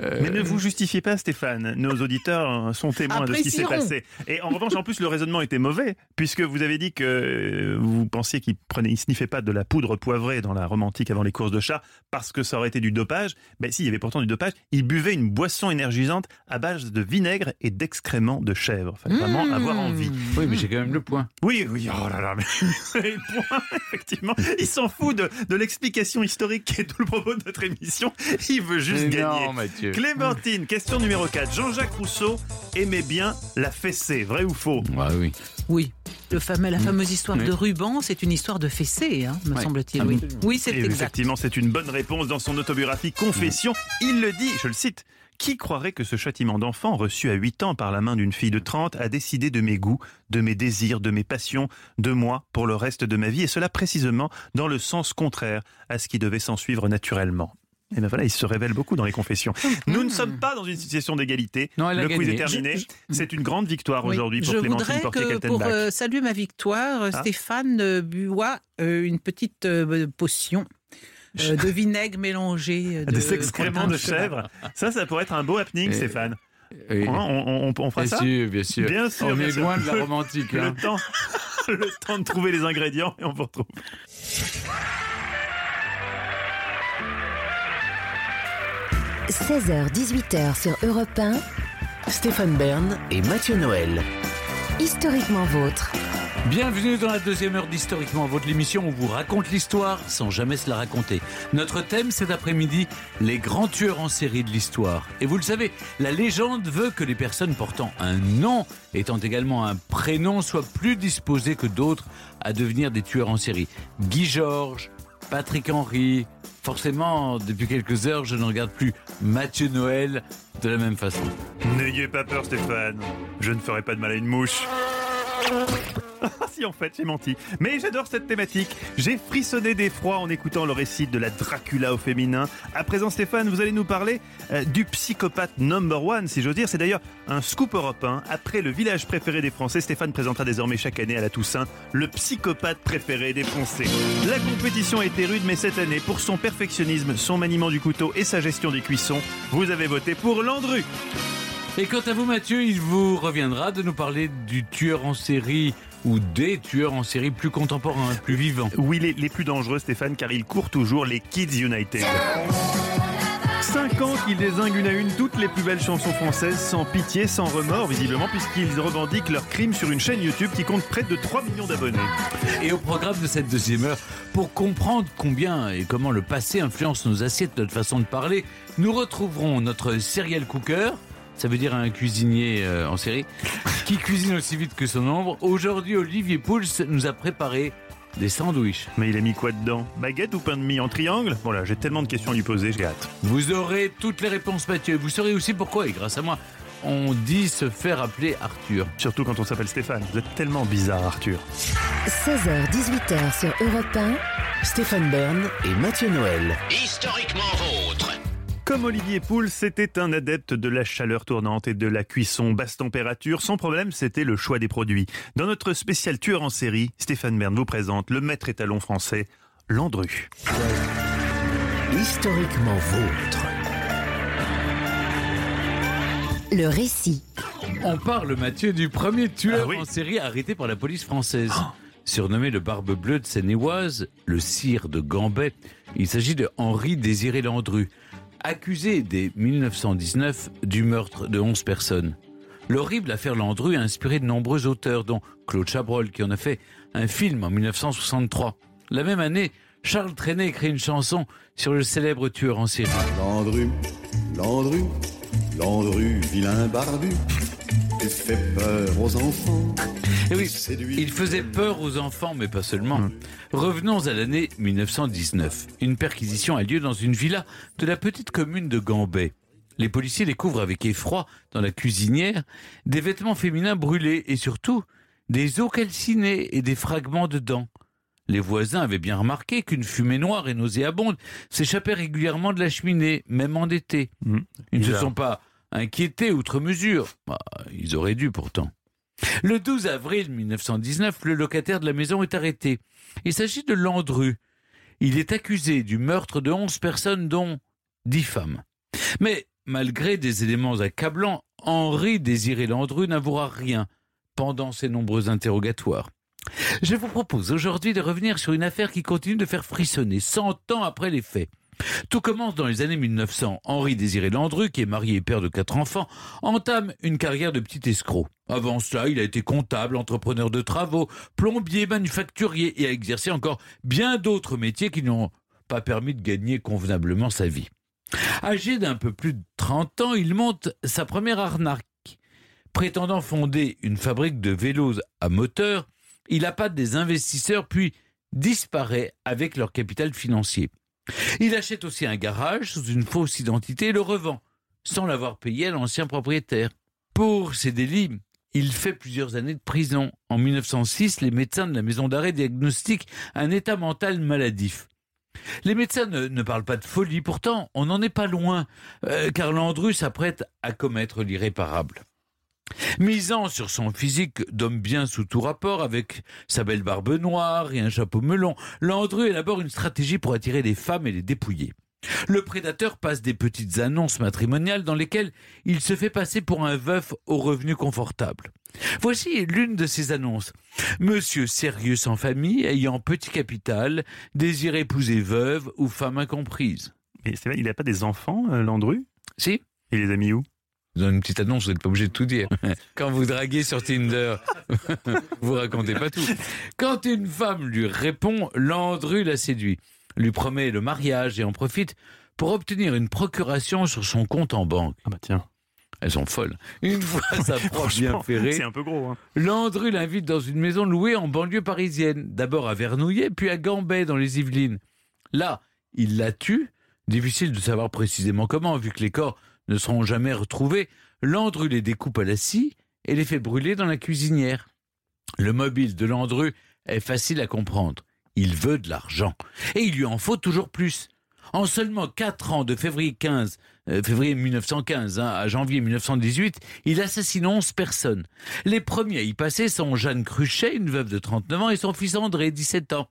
Euh, Mais ne vous justifiez pas, Stéphane. Nos auditeurs sont témoins de ce qui s'est passé. Et en revanche, en plus, le raisonnement était mauvais, puisque vous avez dit que vous pensiez qu'il prenait, il sniffait pas de la poudre poivrée dans la Rome antique avant les courses de chats, parce que ça aurait été du dopage. Ben si, il y avait pourtant du dopage. Il buvait une boisson énergisante à base de vinaigre et d'excréments de chèvre. Fallait vraiment Mmh. avoir envie. Oui, mais j'ai quand même le point. Oui, oui, oh là là, mais [laughs] vous avez le point, [laughs] effectivement. Il s'en fout de, de l'explication historique qui est tout le propos de notre émission. Il veut juste Mais gagner. non, Mathieu. Clémentine, question numéro 4. Jean-Jacques Rousseau aimait bien la fessée, vrai ou faux? Ah oui. Oui, le fameux, la fameuse histoire Oui. de Ruban, c'est une histoire de fessée, hein, me semble-t-il. Ah oui, oui c'est exact. Effectivement, c'est une bonne réponse dans son autobiographie Confession. Il le dit, je le cite. Qui croirait que ce châtiment d'enfant, reçu à 8 ans par la main d'une fille de 30, a décidé de mes goûts, de mes désirs, de mes passions, de moi pour le reste de ma vie, et cela précisément dans le sens contraire à ce qui devait s'en suivre naturellement? Et ben voilà, il se révèle beaucoup dans les confessions. Nous ne sommes pas dans une situation d'égalité. Non, elle a le quiz gagné. est terminé. Je- C'est une grande victoire Oui. aujourd'hui pour Je Clémentine voudrais que pour euh, saluer ma victoire, euh, Ah. Stéphane euh, boit euh, une petite euh, potion euh, de vinaigre mélangé. euh, de Des excréments de chèvre. Ça, ça pourrait être un beau happening, Et- Stéphane. Oui. Hein, on, on- on fera Bien ça sûr, bien sûr. Bien sûr, On bien est sûr. loin de la [laughs] romantique. Le hein. temps, [laughs] le temps de trouver les ingrédients et on vous retrouve. 16h-18h sur Europe 1, Stéphane Bern et Mathieu Noël. historiquement vôtre. Bienvenue dans la deuxième heure d'Historiquement, votre émission où on vous raconte l'histoire sans jamais se la raconter. Notre thème cet après-midi, les grands tueurs en série de l'histoire. Et vous le savez, la légende veut que les personnes portant un nom, étant également un prénom, soient plus disposées que d'autres à devenir des tueurs en série. Guy Georges, Patrick Henry. Forcément, depuis quelques heures, je ne regarde plus Mathieu Noël de la même façon. N'ayez pas peur, Stéphane. Je ne ferai pas de mal à une mouche. Ah, si, en fait, j'ai menti. Mais j'adore cette thématique. J'ai frissonné d'effroi en écoutant le récit de la Dracula au féminin. À présent, Stéphane, vous allez nous parler euh, du psychopathe number one, si j'ose dire. C'est d'ailleurs un scoop européen. Après le village préféré des Français, Stéphane présentera désormais chaque année à la Toussaint le psychopathe préféré des Français. La compétition a été rude, mais cette année, pour son perfectionnisme, son maniement du couteau et sa gestion des cuissons, vous avez voté pour Landru. Et quant à vous, Mathieu, il vous reviendra de nous parler du tueur en série ou des tueurs en série plus contemporains, plus vivants. Oui, les, les plus dangereux, Stéphane, car ils courent toujours les Kids United. Cinq ans qu'ils désinguent une à une toutes les plus belles chansons françaises, sans pitié, sans remords, visiblement, puisqu'ils revendiquent leur crime sur une chaîne YouTube qui compte près de 3 millions d'abonnés. Et au programme de cette deuxième heure, pour comprendre combien et comment le passé influence nos assiettes, notre façon de parler, nous retrouverons notre serial cooker. Ça veut dire un cuisinier euh, en série qui cuisine aussi vite que son ombre. Aujourd'hui, Olivier Pouls nous a préparé des sandwichs. Mais il a mis quoi dedans? Baguette ou pain de mie en triangle? Voilà, j'ai tellement de questions à lui poser, j'ai hâte. Vous aurez toutes les réponses, Mathieu. Vous saurez aussi pourquoi, et grâce à moi, on dit se faire appeler Arthur. Surtout quand on s'appelle Stéphane. Vous êtes tellement bizarre, Arthur. 16h-18h sur Europe 1, Stéphane Bern et Mathieu Noël. Historiquement vôtre. Comme Olivier Pouls, c'était un adepte de la chaleur tournante et de la cuisson basse température. Son problème, c'était le choix des produits. Dans notre spécial tueur en série, Stéphane Bern vous présente le maître étalon français, Landru. Historiquement vôtre. le récit. On parle, Mathieu, du premier tueur Ah oui. en série arrêté par la police française. Surnommé le Barbe Bleue de Seine-et-Oise, le sire de Gambet, il s'agit de Henri Désiré Landru, accusé dès 1919 du meurtre de 11 personnes. L'horrible affaire Landru a inspiré de nombreux auteurs, dont Claude Chabrol, qui en a fait un film en 1963. La même année, Charles Trenet écrit une chanson sur le célèbre tueur en série. Landru, Landru, Landru, vilain barbu, il fait peur aux enfants. Et oui, il faisait peur aux enfants, mais pas seulement. Revenons à l'année 1919. Une perquisition a lieu dans une villa de la petite commune de Gambais. Les policiers découvrent avec effroi, dans la cuisinière, des vêtements féminins brûlés et surtout des os calcinés et des fragments de dents. Les voisins avaient bien remarqué qu'une fumée noire et nauséabonde s'échappait régulièrement de la cheminée, même en été. Ils ne se sont pas inquiétés outre mesure. Bah, ils auraient dû pourtant. Le 12 avril 1919, le locataire de la maison est arrêté. Il s'agit de Landru. Il est accusé du meurtre de 11 personnes, dont 10 femmes. Mais malgré des éléments accablants, Henri Désiré Landru n'avouera rien pendant ses nombreux interrogatoires. Je vous propose aujourd'hui de revenir sur une affaire qui continue de faire frissonner 100 ans après les faits. Tout commence dans les années 1900. Henri Désiré Landru, qui est marié et père de quatre enfants, entame une carrière de petit escroc. Avant cela, il a été comptable, entrepreneur de travaux, plombier, manufacturier et a exercé encore bien d'autres métiers qui n'ont pas permis de gagner convenablement sa vie. Âgé d'un peu plus de 30 ans, il monte sa première arnaque. Prétendant fonder une fabrique de vélos à moteur, il appâte des investisseurs puis disparaît avec leur capital financier. Il achète aussi un garage sous une fausse identité et le revend, sans l'avoir payé à l'ancien propriétaire. Pour ces délits, il fait plusieurs années de prison. En 1906, les médecins de la maison d'arrêt diagnostiquent un état mental maladif. Les médecins ne, parlent pas de folie, pourtant on n'en est pas loin, euh, car Landru s'apprête à commettre l'irréparable. Misant sur son physique d'homme bien sous tout rapport, avec sa belle barbe noire et un chapeau melon, Landru élabore une stratégie pour attirer les femmes et les dépouiller. Le prédateur passe des petites annonces matrimoniales dans lesquelles il se fait passer pour un veuf aux revenus confortables. Voici l'une de ces annonces. Monsieur sérieux sans famille, ayant petit capital, désire épouser veuve ou femme incomprise. Mais c'est vrai, il n'a pas des enfants, euh, Landru? Si. Il les a mis où? Dans une petite annonce, vous n'êtes pas obligé de tout dire. Quand vous draguez sur Tinder, [laughs] vous racontez pas tout. Quand une femme lui répond, Landru la séduit, lui promet le mariage et en profite pour obtenir une procuration sur son compte en banque. Ah bah tiens. Elles sont folles. Une fois [laughs] sa proche bien ferrée, C'est un peu gros. Hein. Landru l'invite dans une maison louée en banlieue parisienne, d'abord à Vernouillet, puis à Gambais dans les Yvelines. Là, il la tue, difficile de savoir précisément comment, vu que les corps ne seront jamais retrouvés. Landru les découpe à la scie et les fait brûler dans la cuisinière. Le mobile de Landru est facile à comprendre. Il veut de l'argent. Et il lui en faut toujours plus. En seulement 4 ans, de février 15, euh, février 1915 hein, à janvier 1918, il assassine 11 personnes. Les premiers à y passer sont Jeanne Cruchet, une veuve de 39 ans, et son fils André, 17 ans.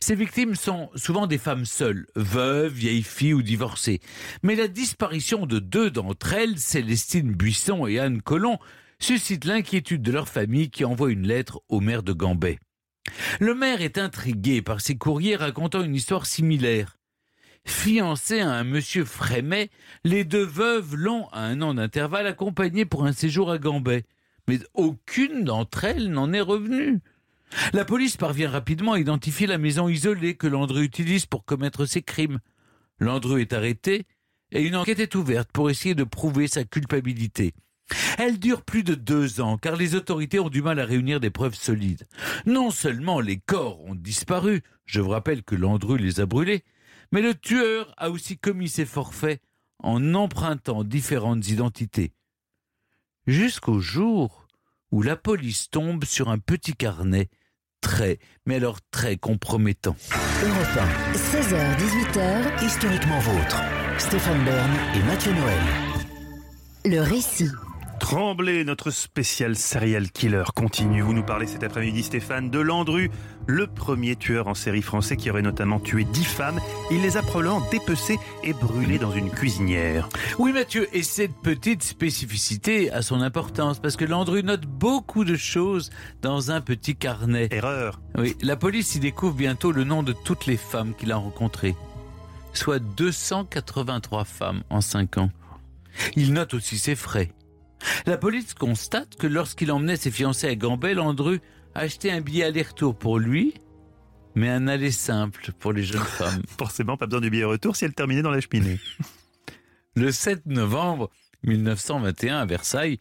Ces victimes sont souvent des femmes seules, veuves, vieilles filles ou divorcées. Mais la disparition de deux d'entre elles, Célestine Buisson et Anne Collomb, suscite l'inquiétude de leur famille qui envoie une lettre au maire de Gambais. Le maire est intrigué par ces courriers racontant une histoire similaire. Fiancées à un monsieur Frémet, les deux veuves l'ont, à un an d'intervalle, accompagné pour un séjour à Gambais. Mais aucune d'entre elles n'en est revenue. La police parvient rapidement à identifier la maison isolée que Landru utilise pour commettre ses crimes. Landru est arrêté et une enquête est ouverte pour essayer de prouver sa culpabilité. Elle dure plus de deux ans car les autorités ont du mal à réunir des preuves solides. Non seulement les corps ont disparu, je vous rappelle que Landru les a brûlés, mais le tueur a aussi commis ses forfaits en empruntant différentes identités. Jusqu'au jour où la police tombe sur un petit carnet très, mais alors très compromettant. Europe 1, 16h-18h, Historiquement vôtre. Stéphane Bern et Mathieu Noël. le récit. Tremblay, notre spécial serial killer, continue. Vous nous parlez cet après-midi, Stéphane, de Landru, le premier tueur en série français qui aurait notamment tué dix femmes. Il les a probablement dépecées et brûlées dans une cuisinière. Oui Mathieu, et cette petite spécificité a son importance parce que Landru note beaucoup de choses dans un petit carnet. Erreur. Oui, la police y découvre bientôt le nom de toutes les femmes qu'il a rencontrées, soit 283 femmes en 5 ans. Il note aussi ses frais. La police constate que lorsqu'il emmenait ses fiancées à Gambais, Landru achetait un billet aller-retour pour lui, mais un aller simple pour les jeunes femmes. [laughs] Forcément, pas besoin du billet retour si elle terminait dans la cheminée. [laughs] Le 7 novembre, 1921 à Versailles,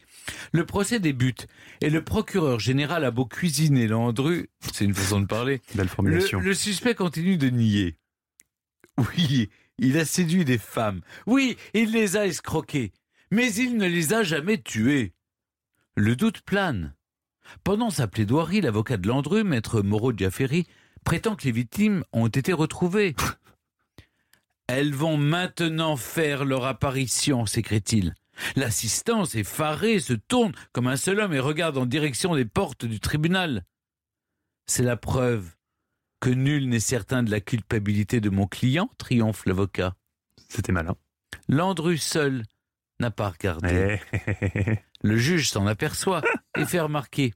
le procès débute et le procureur général a beau cuisiner Landru, c'est une façon de parler, Belle le, formulation. le suspect continue de nier. Oui, il a séduit des femmes. Oui, il les a escroquées. Mais il ne les a jamais tuées. Le doute plane. Pendant sa plaidoirie, l'avocat de Landru, maître Moreau Diaferi, prétend que les victimes ont été retrouvées. [laughs] Elles vont maintenant faire leur apparition, s'écrie-t-il. L'assistance, effarée, se tourne comme un seul homme et regarde en direction des portes du tribunal. C'est la preuve que nul n'est certain de la culpabilité de mon client, triomphe l'avocat. C'était malin. Landru seul n'a pas regardé. [laughs] Le juge s'en aperçoit et fait remarquer.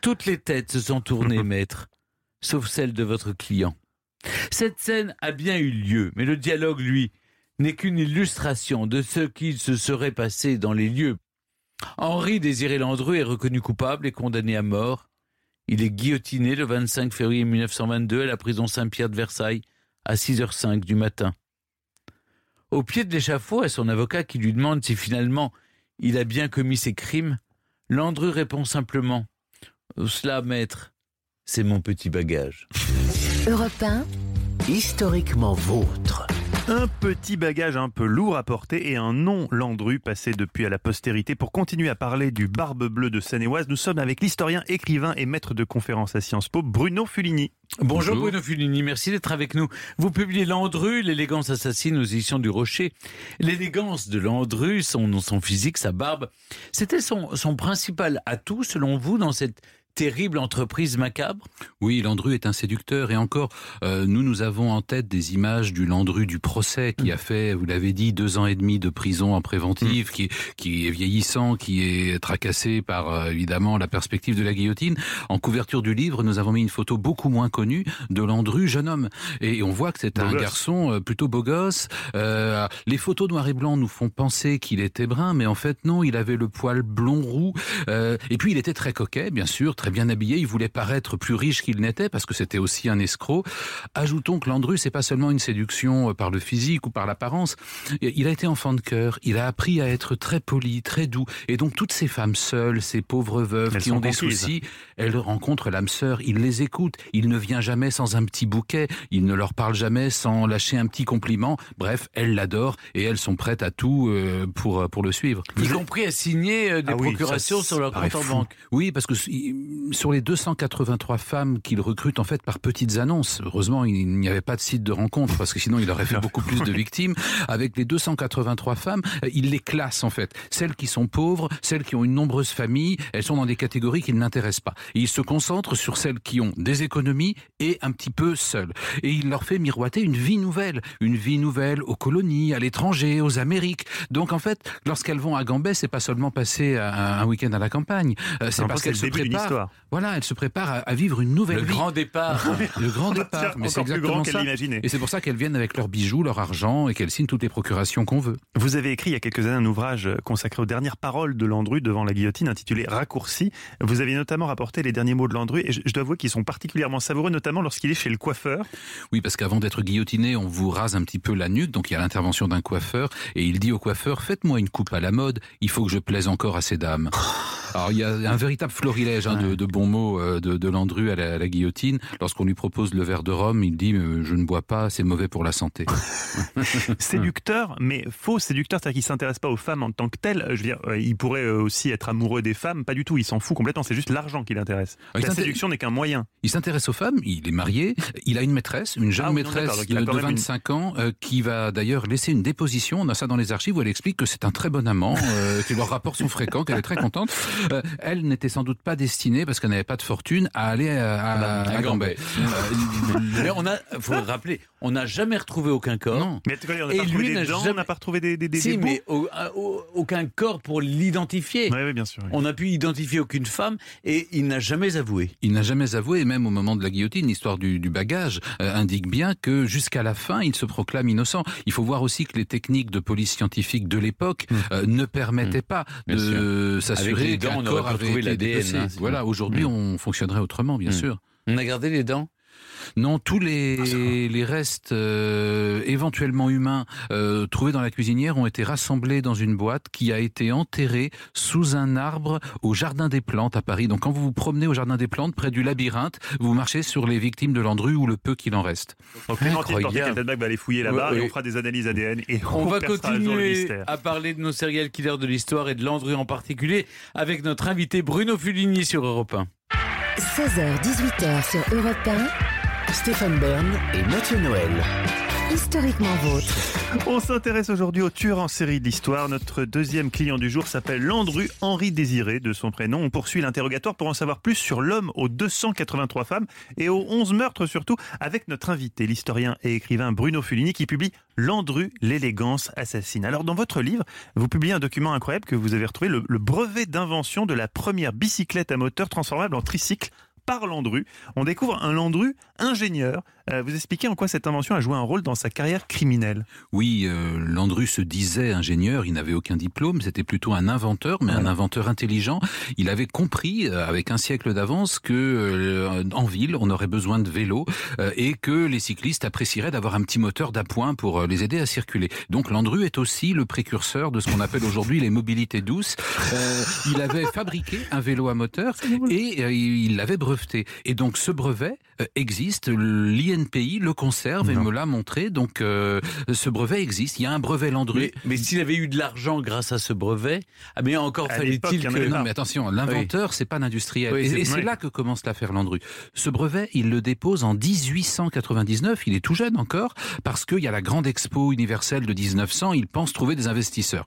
Toutes les têtes se sont tournées, [laughs] maître, sauf celle de votre client. Cette scène a bien eu lieu, mais le dialogue, lui, n'est qu'une illustration de ce qu'il se serait passé dans les lieux. Henri Désiré Landru est reconnu coupable et condamné à mort. Il est guillotiné le 25 février 1922 à la prison Saint-Pierre de Versailles à 6h05 du matin. Au pied de l'échafaud, à son avocat qui lui demande si finalement il a bien commis ses crimes, Landru répond simplement Cela, maître, c'est mon petit bagage. Europe 1, Historiquement vôtre. Un petit bagage un peu lourd à porter et un nom Landru passé depuis à la postérité. Pour continuer à parler du Barbe Bleue de Seine-et-Oise, nous sommes avec l'historien, écrivain et maître de conférences à Sciences Po, Bruno Fulini. Bonjour, Bruno Fulini, merci d'être avec nous. Vous publiez Landru, l'élégance assassine aux éditions du Rocher. L'élégance de Landru, son, son physique, sa barbe, c'était son, son principal atout selon vous dans cette terrible entreprise macabre Oui, Landru est un séducteur et encore, euh, nous, nous avons en tête des images du Landru du procès qui a fait, vous l'avez dit, deux ans et demi de prison en préventive, qui, qui est vieillissant, qui est tracassé par, euh, évidemment, la perspective de la guillotine. En couverture du livre, nous avons mis une photo beaucoup moins connue de Landru, jeune homme. Et on voit que c'est Beau un gosse. garçon euh, plutôt beau gosse. Euh, les photos noir et blanc nous font penser qu'il était brun, mais en fait, non, il avait le poil blond roux. Euh, et puis, il était très coquet, bien sûr, très bien habillé. Il voulait paraître plus riche qu'il n'était parce que c'était aussi un escroc. Ajoutons que Landru, c'est pas seulement une séduction euh, par le physique ou par l'apparence. Il a été enfant de cœur. Il a appris à être très poli, très doux. Et donc, toutes ces femmes seules, ces pauvres veuves Elles qui ont des conquises. soucis, elles rencontrent l'âme sœur. Il les écoute. Il ne vient jamais sans un petit bouquet. Il ne leur parle jamais sans lâcher un petit compliment. Bref, elles l'adorent et elles sont prêtes à tout euh, pour, pour le suivre. Y compris à signer euh, des Ah oui, procurations ça, sur leur compte en banque. Oui, parce que sur les 283 femmes qu'il recrute en fait par petites annonces, heureusement il n'y avait pas de site de rencontre parce que sinon il aurait fait beaucoup plus de victimes. Avec les 283 femmes, euh, il les classe en fait. Celles qui sont pauvres, celles qui ont une nombreuse famille, elles sont dans des catégories qui ne l'intéressent pas. Et il se concentre sur celles qui ont des économies et un petit peu seules. Et il leur fait miroiter une vie nouvelle, une vie nouvelle aux colonies, à l'étranger, aux Amériques. Donc en fait, lorsqu'elles vont à Gambais, c'est pas seulement passer un, week-end à la campagne, euh, c'est parce qu'elles se préparent. Voilà, elles se préparent à, à vivre une nouvelle Le vie. grand départ. [laughs] le grand départ. Mais c'est encore plus exactement grand qu'elle ça. l'imaginait. Et c'est pour ça qu'elles viennent avec leurs bijoux, leur argent et qu'elles signent toutes les procurations qu'on veut. Vous avez écrit il y a quelques années un ouvrage consacré aux dernières paroles de Landru devant la guillotine intitulé Raccourci. Vous avez notamment rapporté les derniers mots de Landru et je, je dois avouer qu'ils sont particulièrement savoureux, notamment lorsqu'il est chez le coiffeur. Oui, parce qu'avant d'être guillotiné, on vous rase un petit peu la nuque, donc il y a l'intervention d'un coiffeur, et il dit au coiffeur, faites-moi une coupe à la mode, il faut que je plaise encore à ces dames. Alors il y a un véritable florilège hein, de, de bons mots euh, de, de Landru à la, à la guillotine. Lorsqu'on lui propose le verre de rhum, il dit, euh, je ne bois pas, c'est mauvais pour la santé. [laughs] séducteur, mais faux séducteur, c'est-à-dire qu'il s'intéresse pas aux femmes en tant que telles. Je veux dire, euh, il pourrait aussi être amoureux des femmes, pas du tout. Il s'en fout complètement. C'est juste l'argent qui l'intéresse. Ah, La séduction n'est qu'un moyen. Il s'intéresse aux femmes, il est marié, il a une maîtresse, une jeune Ah maîtresse de, de même une- 25 ans euh, qui va d'ailleurs laisser une déposition, on a ça dans les archives où elle explique que c'est un très bon amant, euh, que leurs rapports sont fréquents, qu'elle est très contente. Euh, elle n'était sans doute pas destinée, parce qu'elle n'avait pas de fortune, à aller à, à, à Gambais. Euh, Mais on a, faut le rappeler, on n'a jamais retrouvé aucun corps. Mais on n'a pas Et retrouvé lui des n'a dents, on jamais- n'a pas retrouvé des, des, des, Si, des mais au- au- aucun corps pour l'identifier. Oui, oui, bien sûr. oui. On n'a pu identifier aucune femme et il n'a jamais avoué. Il n'a jamais avoué, et même au moment de la guillotine, l'histoire du, du bagage euh, indique bien que jusqu'à la fin, il se proclame innocent. Il faut voir aussi que les techniques de police scientifique de l'époque euh, ne permettaient pas Bien de s'assurer les on aurait corps pas avait trouvé été l'ADN, hein, Voilà, aujourd'hui, Mm. on fonctionnerait autrement, bien Mm. sûr. On a gardé les dents Non, tous les, les restes euh, éventuellement humains euh, trouvés dans la cuisinière ont été rassemblés dans une boîte qui a été enterrée sous un arbre au Jardin des Plantes à Paris. Donc quand vous vous promenez au Jardin des Plantes, près du labyrinthe, vous marchez sur les victimes de Landru ou le peu qu'il en reste. Donc Clémentine va aller fouiller là-bas Ouais, et on fera des analyses ADN et On va continuer à parler de nos serial killers de l'histoire et de Landru en particulier avec notre invité Bruno Fulini sur Europe 1. 16h-18h sur Europe 1, Stéphane Bern et Mathieu Noël. historiquement vôtre. On s'intéresse aujourd'hui au tueur en série de l'histoire. Notre deuxième client du jour s'appelle Landru Henri Désiré, de son prénom. On poursuit l'interrogatoire pour en savoir plus sur l'homme aux 283 femmes et aux 11 meurtres surtout, avec notre invité, l'historien et écrivain Bruno Fulini, qui publie Landru, l'élégance assassine. Alors, dans votre livre, vous publiez un document incroyable que vous avez retrouvé, le, le brevet d'invention de la première bicyclette à moteur transformable en tricycle par Landru. On découvre un Landru ingénieur. Euh, vous expliquez en quoi cette invention a joué un rôle dans sa carrière criminelle. Oui, euh, Landru se disait ingénieur, il n'avait aucun diplôme, c'était plutôt un inventeur, mais un inventeur intelligent. Il avait compris, euh, avec un siècle d'avance, que euh, en ville, on aurait besoin de vélos euh, et que les cyclistes apprécieraient d'avoir un petit moteur d'appoint pour les aider à circuler. Donc Landru est aussi le précurseur de ce qu'on appelle aujourd'hui les mobilités douces. Il avait [laughs] fabriqué un vélo à moteur et il l'avait breveté. Et donc ce brevet euh, l'INPI le conserve et me l'a montré. Donc euh, ce brevet existe. Il y a un brevet Landru. Mais, mais s'il avait eu de l'argent grâce à ce brevet, ah mais encore fallait-il que... Non, mais attention, l'inventeur, c'est pas l'industriel. Oui, et c'est- et c'est oui. là que commence l'affaire Landru. Ce brevet, il le dépose en 1899. Il est tout jeune encore, parce qu'il y a la grande expo universelle de 1900. Il pense trouver des investisseurs.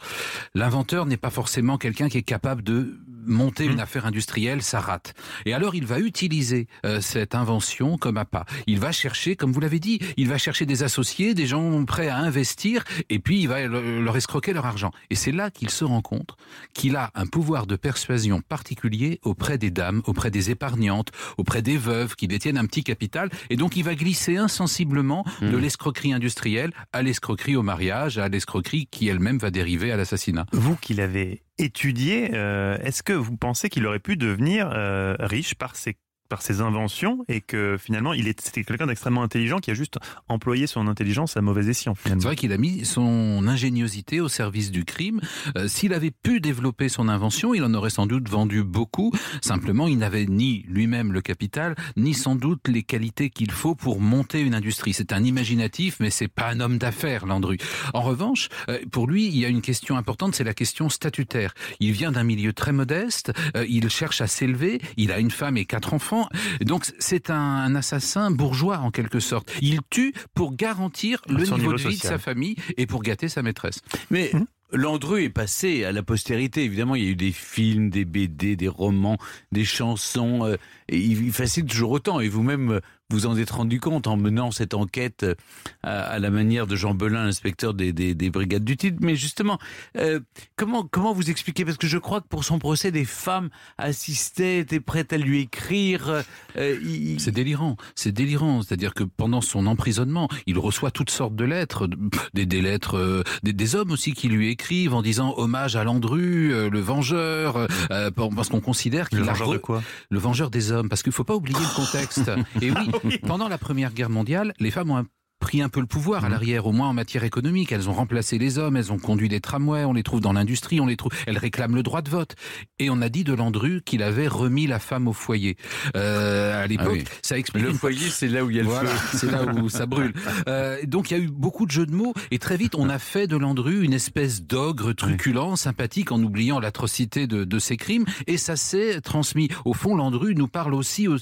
L'inventeur n'est pas forcément quelqu'un qui est capable de monter une affaire industrielle, ça rate. Et alors, il va utiliser euh, cette invention comme appât. Il va chercher, comme vous l'avez dit, il va chercher des associés, des gens prêts à investir, et puis il va le- leur escroquer leur argent. Et c'est là qu'il se rend compte qu'il a un pouvoir de persuasion particulier auprès des dames, auprès des épargnantes, auprès des veuves qui détiennent un petit capital, et donc il va glisser insensiblement de l'escroquerie industrielle à l'escroquerie au mariage, à l'escroquerie qui elle-même va dériver à l'assassinat. Vous qui l'avez étudié, euh, est-ce que vous pensez qu'il aurait pu devenir euh, riche par ses par ses inventions et que finalement il c'était quelqu'un d'extrêmement intelligent qui a juste employé son intelligence à mauvais escient. C'est vrai qu'il a mis son ingéniosité au service du crime. Euh, S'il avait pu développer son invention, il en aurait sans doute vendu beaucoup. Simplement, il n'avait ni lui-même le capital, ni sans doute les qualités qu'il faut pour monter une industrie. C'est un imaginatif, mais c'est pas un homme d'affaires, Landru. En revanche, euh, pour lui, il y a une question importante, c'est la question statutaire. Il vient d'un milieu très modeste, euh, il cherche à s'élever, il a une femme et quatre enfants. Donc c'est un, un assassin bourgeois en quelque sorte. Il tue pour garantir le niveau, niveau de vie de sa famille et pour gâter sa maîtresse. Mais Landru est passé à la postérité. Évidemment, il y a eu des films, des BD, des romans, des chansons. euh, et il, fascine toujours autant. Et vous-même, vous en êtes rendu compte en menant cette enquête euh, à, à la manière de Jean Belin, l'inspecteur des, des, des brigades du titre. Mais justement, euh, comment, comment vous expliquez? Parce que je crois que pour son procès, des femmes assistaient, étaient prêtes à lui écrire. euh, il- C'est délirant, c'est délirant. C'est-à-dire que pendant son emprisonnement, il reçoit toutes sortes de lettres, de- des, des lettres, euh, des, des hommes aussi qui lui écrivent en disant hommage à Landru, euh, le vengeur, euh, parce qu'on considère qu'il Le a vengeur re- de quoi? Le vengeur des hommes, parce qu'il faut pas oublier le contexte. [laughs] Et oui, pendant la Première Guerre mondiale, les femmes ont un pris un peu le pouvoir à l'arrière, au moins en matière économique. Elles ont remplacé les hommes, elles ont conduit des tramways, on les trouve dans l'industrie, on les trouve, elles réclament le droit de vote. Et on a dit de Landru qu'il avait remis la femme au foyer. Euh, à l'époque, Ah oui. ça explique. Le foyer, c'est là où il y a le Voilà, feu. c'est là où ça brûle. [laughs] Euh, donc il y a eu beaucoup de jeux de mots et très vite on a fait de Landru une espèce d'ogre truculent, sympathique, en oubliant l'atrocité de, de ses crimes et ça s'est transmis. Au fond, Landru nous parle aussi aux-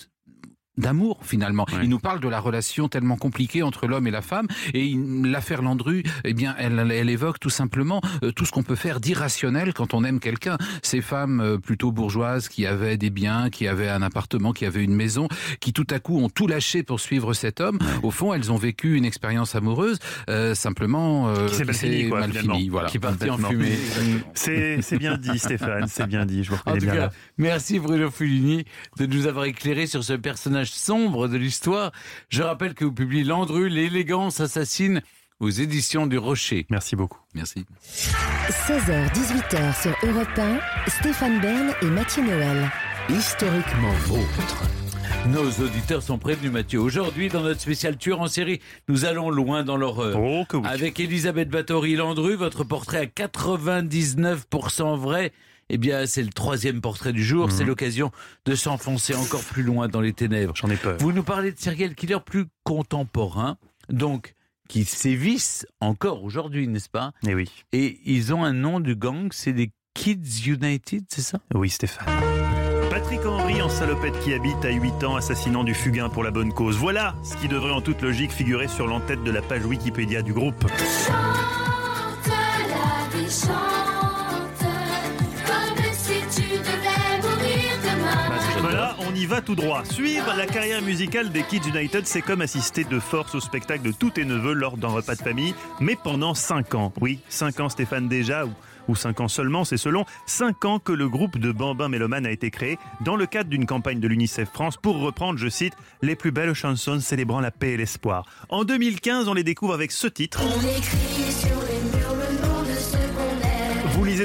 d'amour finalement. Il nous parle de la relation tellement compliquée entre l'homme et la femme et l'affaire Landru, eh bien, elle, elle évoque tout simplement euh, tout ce qu'on peut faire d'irrationnel quand on aime quelqu'un. Ces femmes euh, plutôt bourgeoises qui avaient des biens, qui avaient un appartement, qui avaient une maison, qui tout à coup ont tout lâché pour suivre cet homme. Au fond, elles ont vécu une expérience amoureuse, euh, simplement euh, Qui s'est mal fini, quoi, mal finalement. fini, voilà. Qui est parti en fumée. C'est bien dit, Stéphane, c'est bien dit. Je vous En tout bien cas, là. merci Bruno Fulini de nous avoir éclairé sur ce personnage sombre de l'histoire. Je rappelle que vous publiez Landru, l'élégance assassine aux éditions du Rocher. Merci beaucoup. Merci. 16h-18h sur Europe 1, Stéphane Bern et Mathieu Noël. Historiquement vôtre. Nos auditeurs sont prévenus, Mathieu. Aujourd'hui, dans notre spécial tueur en série, nous allons loin dans l'horreur. Oh, que oui. Avec Elisabeth Bathory-Landru, votre portrait à 99% vrai. Eh bien, c'est le troisième portrait du jour. C'est l'occasion de s'enfoncer encore plus loin dans les ténèbres. J'en ai peur. Vous nous parlez de serial killer plus contemporain, donc qui sévissent encore aujourd'hui, n'est-ce pas? Eh oui. Et ils ont un nom du gang, c'est les Kids United, c'est ça? Oui, Stéphane. Patrick Henry en salopette qui habite à 8 ans, assassinant du fugain pour la bonne cause. Voilà ce qui devrait en toute logique figurer sur l'entête de la page Wikipédia du groupe. Chante la vie, chante, Voilà, on y va tout droit. Suivre la carrière musicale des Kids United, c'est comme assister de force au spectacle de tous tes neveux lors d'un repas de famille, mais pendant 5 ans. Oui, 5 ans Stéphane déjà, ou, ou 5 ans seulement, c'est selon. 5 ans que le groupe de Bambin Méloman a été créé dans le cadre d'une campagne de l'UNICEF France pour reprendre, je cite, les plus belles chansons célébrant la paix et l'espoir. En 2015, on les découvre avec ce titre.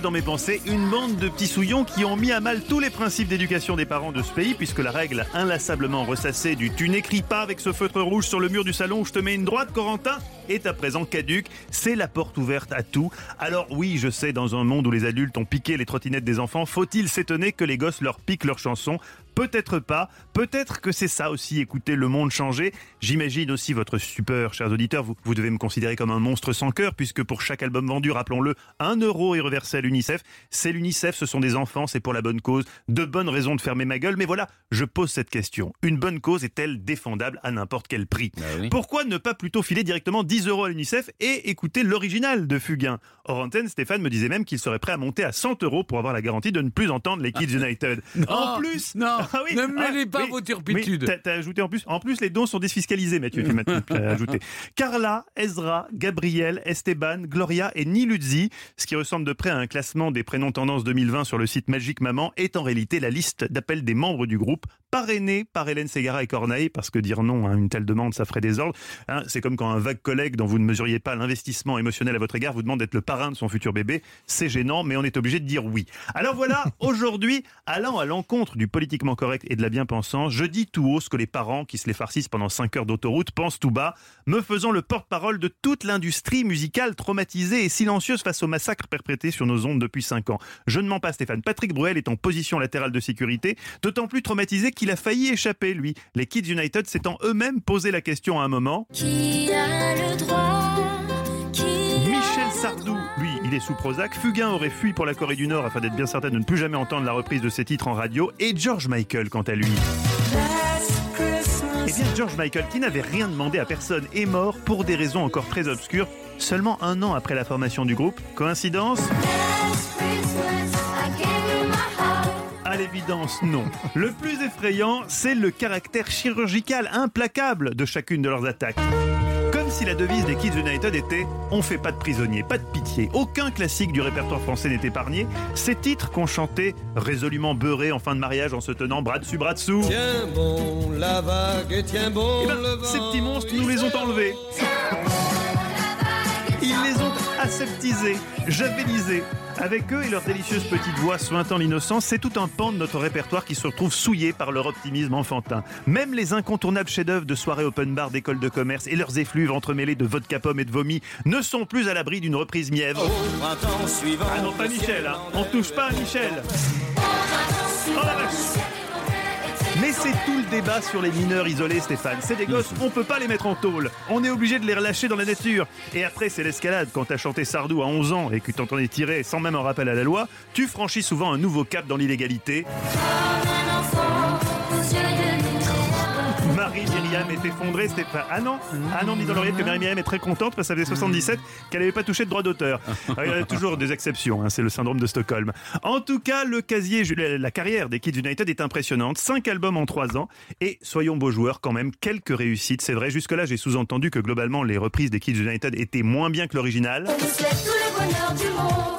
Dans mes pensées une bande de petits souillons qui ont mis à mal tous les principes d'éducation des parents de ce pays, puisque la règle inlassablement ressassée du tu n'écris pas avec ce feutre rouge sur le mur du salon où je te mets une droite, Corentin, est à présent caduque. C'est la porte ouverte à tout. Alors oui, je sais, dans un monde où les adultes ont piqué les trottinettes des enfants, faut-il s'étonner que les gosses leur piquent leurs chansons? Peut-être pas. Peut-être que c'est ça aussi, écouter le monde changer. J'imagine aussi votre stupeur, chers auditeurs. Vous, vous devez me considérer comme un monstre sans cœur, puisque pour chaque album vendu, rappelons-le, un euro est reversé à l'UNICEF. C'est l'UNICEF, ce sont des enfants, c'est pour la bonne cause. De bonnes raisons de fermer ma gueule. Mais voilà, je pose cette question. Une bonne cause est-elle défendable à n'importe quel prix? Pourquoi ne pas plutôt filer directement 10 euros à l'UNICEF et écouter l'original de Fugain Hors antenne, Stéphane me disait même qu'il serait prêt à monter à 100 euros pour avoir la garantie de ne plus entendre les Kids United. [laughs] en plus, non, [laughs] Ah oui, ne ah, mêlez pas oui, vos turpitudes. oui, t'as- ajouté en plus. En plus, les dons sont défiscalisés, Mathieu. Tu m'as m'as [laughs] ajouté. Carla, Ezra, Gabriel, Esteban, Gloria et Niluzzi, ce qui ressemble de près à un classement des prénoms tendance 2020 sur le site Magique Maman, est en réalité la liste d'appels des membres du groupe, parrainés par Hélène Ségara et Corneille, parce que dire non à une telle demande, ça ferait des ordres. Hein, C'est comme quand un vague collègue dont vous ne mesuriez pas l'investissement émotionnel à votre égard vous demande d'être le parrain de son futur bébé. C'est gênant, mais on est obligé de dire oui. Alors voilà, [laughs] aujourd'hui, allant à l'encontre du politiquement correct et de la bien-pensance, je dis tout haut ce que les parents qui se les farcissent pendant 5 heures d'autoroute pensent tout bas, me faisant le porte-parole de toute l'industrie musicale traumatisée et silencieuse face au massacre perpétré sur nos ondes depuis 5 ans. Je ne mens pas Stéphane, Patrick Bruel est en position latérale de sécurité, d'autant plus traumatisé qu'il a failli échapper, lui. Les Kids United s'étant eux-mêmes posé la question à un moment. Qui a le droit Qui Michel Sardou, lui, il est sous Prozac. Fugain aurait fui pour la Corée du Nord afin d'être bien certain de ne plus jamais entendre la reprise de ses titres en radio. Et George Michael, quant à lui. Eh bien, George Michael, qui n'avait rien demandé à personne, est mort pour des raisons encore très obscures, seulement un an après la formation du groupe. Coïncidence? À l'évidence, non. Le plus effrayant, c'est le caractère chirurgical implacable de chacune de leurs attaques. Si la devise des Kids United était On fait pas de prisonniers, pas de pitié. Aucun classique du répertoire français n'est épargné. Ces titres qu'on chantait résolument beurrés en fin de mariage en se tenant bras dessus, bras dessous. Tiens bon la vague tiens bon Eh ben, le vent. ces petits monstres nous les ont enlevés. Ils les ont aseptisés, javelisés. Avec eux et leurs délicieuses petites voix sointant l'innocence, c'est tout un pan de notre répertoire qui se retrouve souillé par leur optimisme enfantin. Même les incontournables chefs-d'œuvre de soirées open bar d'écoles de commerce et leurs effluves entremêlés de vodka pomme et de vomi ne sont plus à l'abri d'une reprise mièvre. Au printemps suivant. Ah non, pas Michel, hein. on touche pas à Michel. Oh la vache. Mais c'est tout le débat sur les mineurs isolés, Stéphane. C'est des gosses, on peut pas les mettre en tôle. On est obligé de les relâcher dans la nature. Et après, c'est l'escalade. Quand t'as chanté Sardou à 11 ans et que t'entendais tirer sans même un rappel à la loi, tu franchis souvent un nouveau cap dans l'illégalité. Myriam est effondrée, Stéphane. Ah non, ah non, dit dans l'oreillette que Myriam est très contente parce que ça faisait 77 qu'elle n'avait pas touché de droit d'auteur. [laughs] Il y a toujours des exceptions, hein, c'est le syndrome de Stockholm. En tout cas, le casier, la carrière des Kids United est impressionnante. Cinq albums en trois ans et soyons beaux joueurs quand même, quelques réussites. C'est vrai, jusque-là, j'ai sous-entendu que globalement, les reprises des Kids United étaient moins bien que l'original. On tout le bonheur du monde.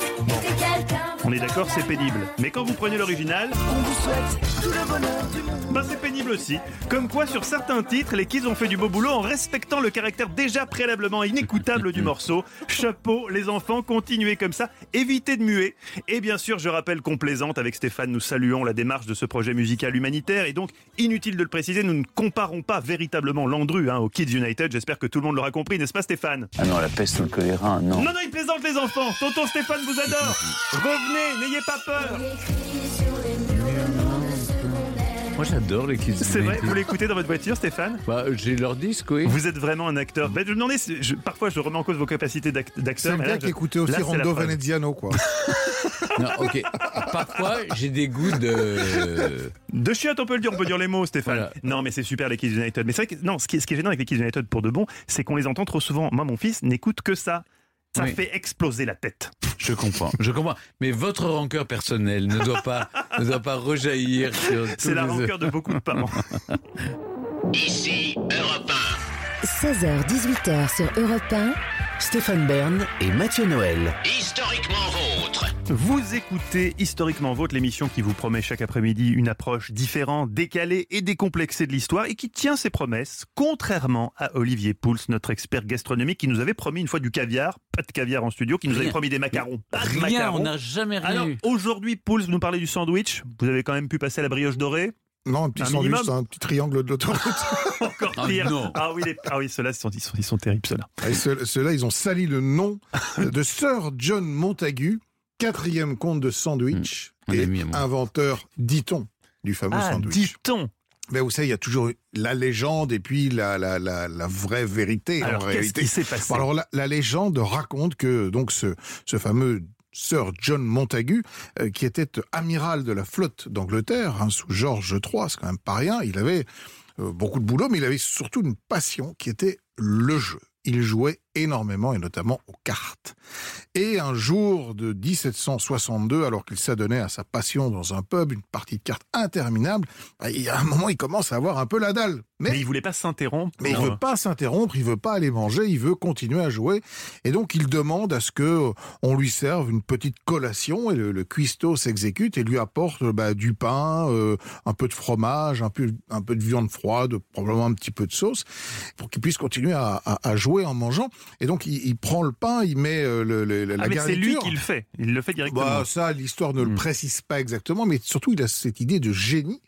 On est d'accord, c'est pénible. Mais quand vous prenez l'original, On vous souhaite tout le bonheur du monde. ben c'est pénible aussi. Comme quoi, sur certains titres, les Kids ont fait du beau boulot en respectant le caractère déjà préalablement inécoutable du morceau. Chapeau, les enfants, continuez comme ça, évitez de muer. Et bien sûr, je rappelle qu'on plaisante avec Stéphane, nous saluons la démarche de ce projet musical humanitaire. Et donc, inutile de le préciser, nous ne comparons pas véritablement Landru hein, aux Kids United. J'espère que tout le monde l'aura compris, n'est-ce pas Stéphane? Ah non, la peste ou le choléra, non. Non, non, il plaisante les enfants. Tonton Stéphane vous adore. Revenez, n'ayez pas peur. Moi j'adore les Kids C'est vrai, vous l'écoutez dans votre voiture, Stéphane? Bah, j'ai leur disque, oui. Vous êtes vraiment un acteur. Ben, je me demandais, si- je- parfois je remets en cause vos capacités d'ac- C'est d'acteur. le mais gars qui écoutait aussi là, c'est Rondo. Veneziano, quoi. [laughs] Non, ok. Parfois, j'ai des goûts de. De chiottes, on peut le dire, on peut dire les mots, Stéphane. Voilà. Non, mais c'est super les Kids United. Mais c'est vrai que non, ce qui, est, ce qui est gênant avec les Kids United pour de bon, c'est qu'on les entend trop souvent. Moi, mon fils n'écoute que ça. Ça Oui. fait exploser la tête. Je comprends, je comprends. Mais votre rancœur personnelle ne doit pas, ne doit pas rejaillir sur. C'est la les- rancœur de beaucoup de parents. [laughs] Ici Europe 16h-18h sur Europe 1. Stéphane Bern et Mathieu Noël. 1, historiquement vôtre. Vous écoutez Historiquement Vôtre, l'émission qui vous promet chaque après-midi une approche différente, décalée et décomplexée de l'histoire et qui tient ses promesses, contrairement à Olivier Pouls, notre expert gastronomique qui nous avait promis une fois du caviar, pas de caviar en studio, qui nous avait promis des macarons, pas de Rien, macarons. on n'a jamais rien Alors eu. aujourd'hui, Pouls, vous nous parlez du sandwich. Vous avez quand même pu passer à la brioche dorée. Non, un petit Un sandwich, un petit triangle de l'autoroute. [laughs] Encore Ah pire. non. Ah oui, les- ah oui ceux-là, ils sont, ils, sont, ils sont terribles, ceux-là. Ceux-là, ils ont sali le nom [laughs] de Sir John Montagu, quatrième comte de sandwich Mmh, et ami inventeur, dit-on, du fameux Ah, sandwich. dit-on. Mais vous savez, il y a toujours la légende et puis la, la, la, la vraie vérité Alors, en qu'est-ce réalité. qui s'est passé Alors la, la légende raconte que donc ce, ce fameux Sir John Montagu, euh, qui était amiral de la flotte d'Angleterre hein, sous George III, c'est quand même pas rien. Il avait euh, beaucoup de boulot, mais il avait surtout une passion qui était le jeu. Il jouait énormément et notamment aux cartes. Et un jour de 1762, alors qu'il s'adonnait à sa passion dans un pub, une partie de cartes interminable, bah, il y a un moment, il commence à avoir un peu la dalle. Mais, Mais il voulait pas s'interrompre. mais il pour- veut pas s'interrompre, il veut pas aller manger, il veut continuer à jouer. Et donc il demande à ce que euh, on lui serve une petite collation et le, le cuistot s'exécute et lui apporte euh, bah, du pain, euh, un peu de fromage, un peu, un peu de viande froide, probablement un petit peu de sauce, pour qu'il puisse continuer à, à- à jouer en mangeant. Et donc il, il prend le pain, il met euh, le, le- la Ah, mais c'est lui qui le fait. Il le fait directement. Bah, ça, l'histoire ne le Hmm. précise pas exactement, mais surtout, il a cette idée de génie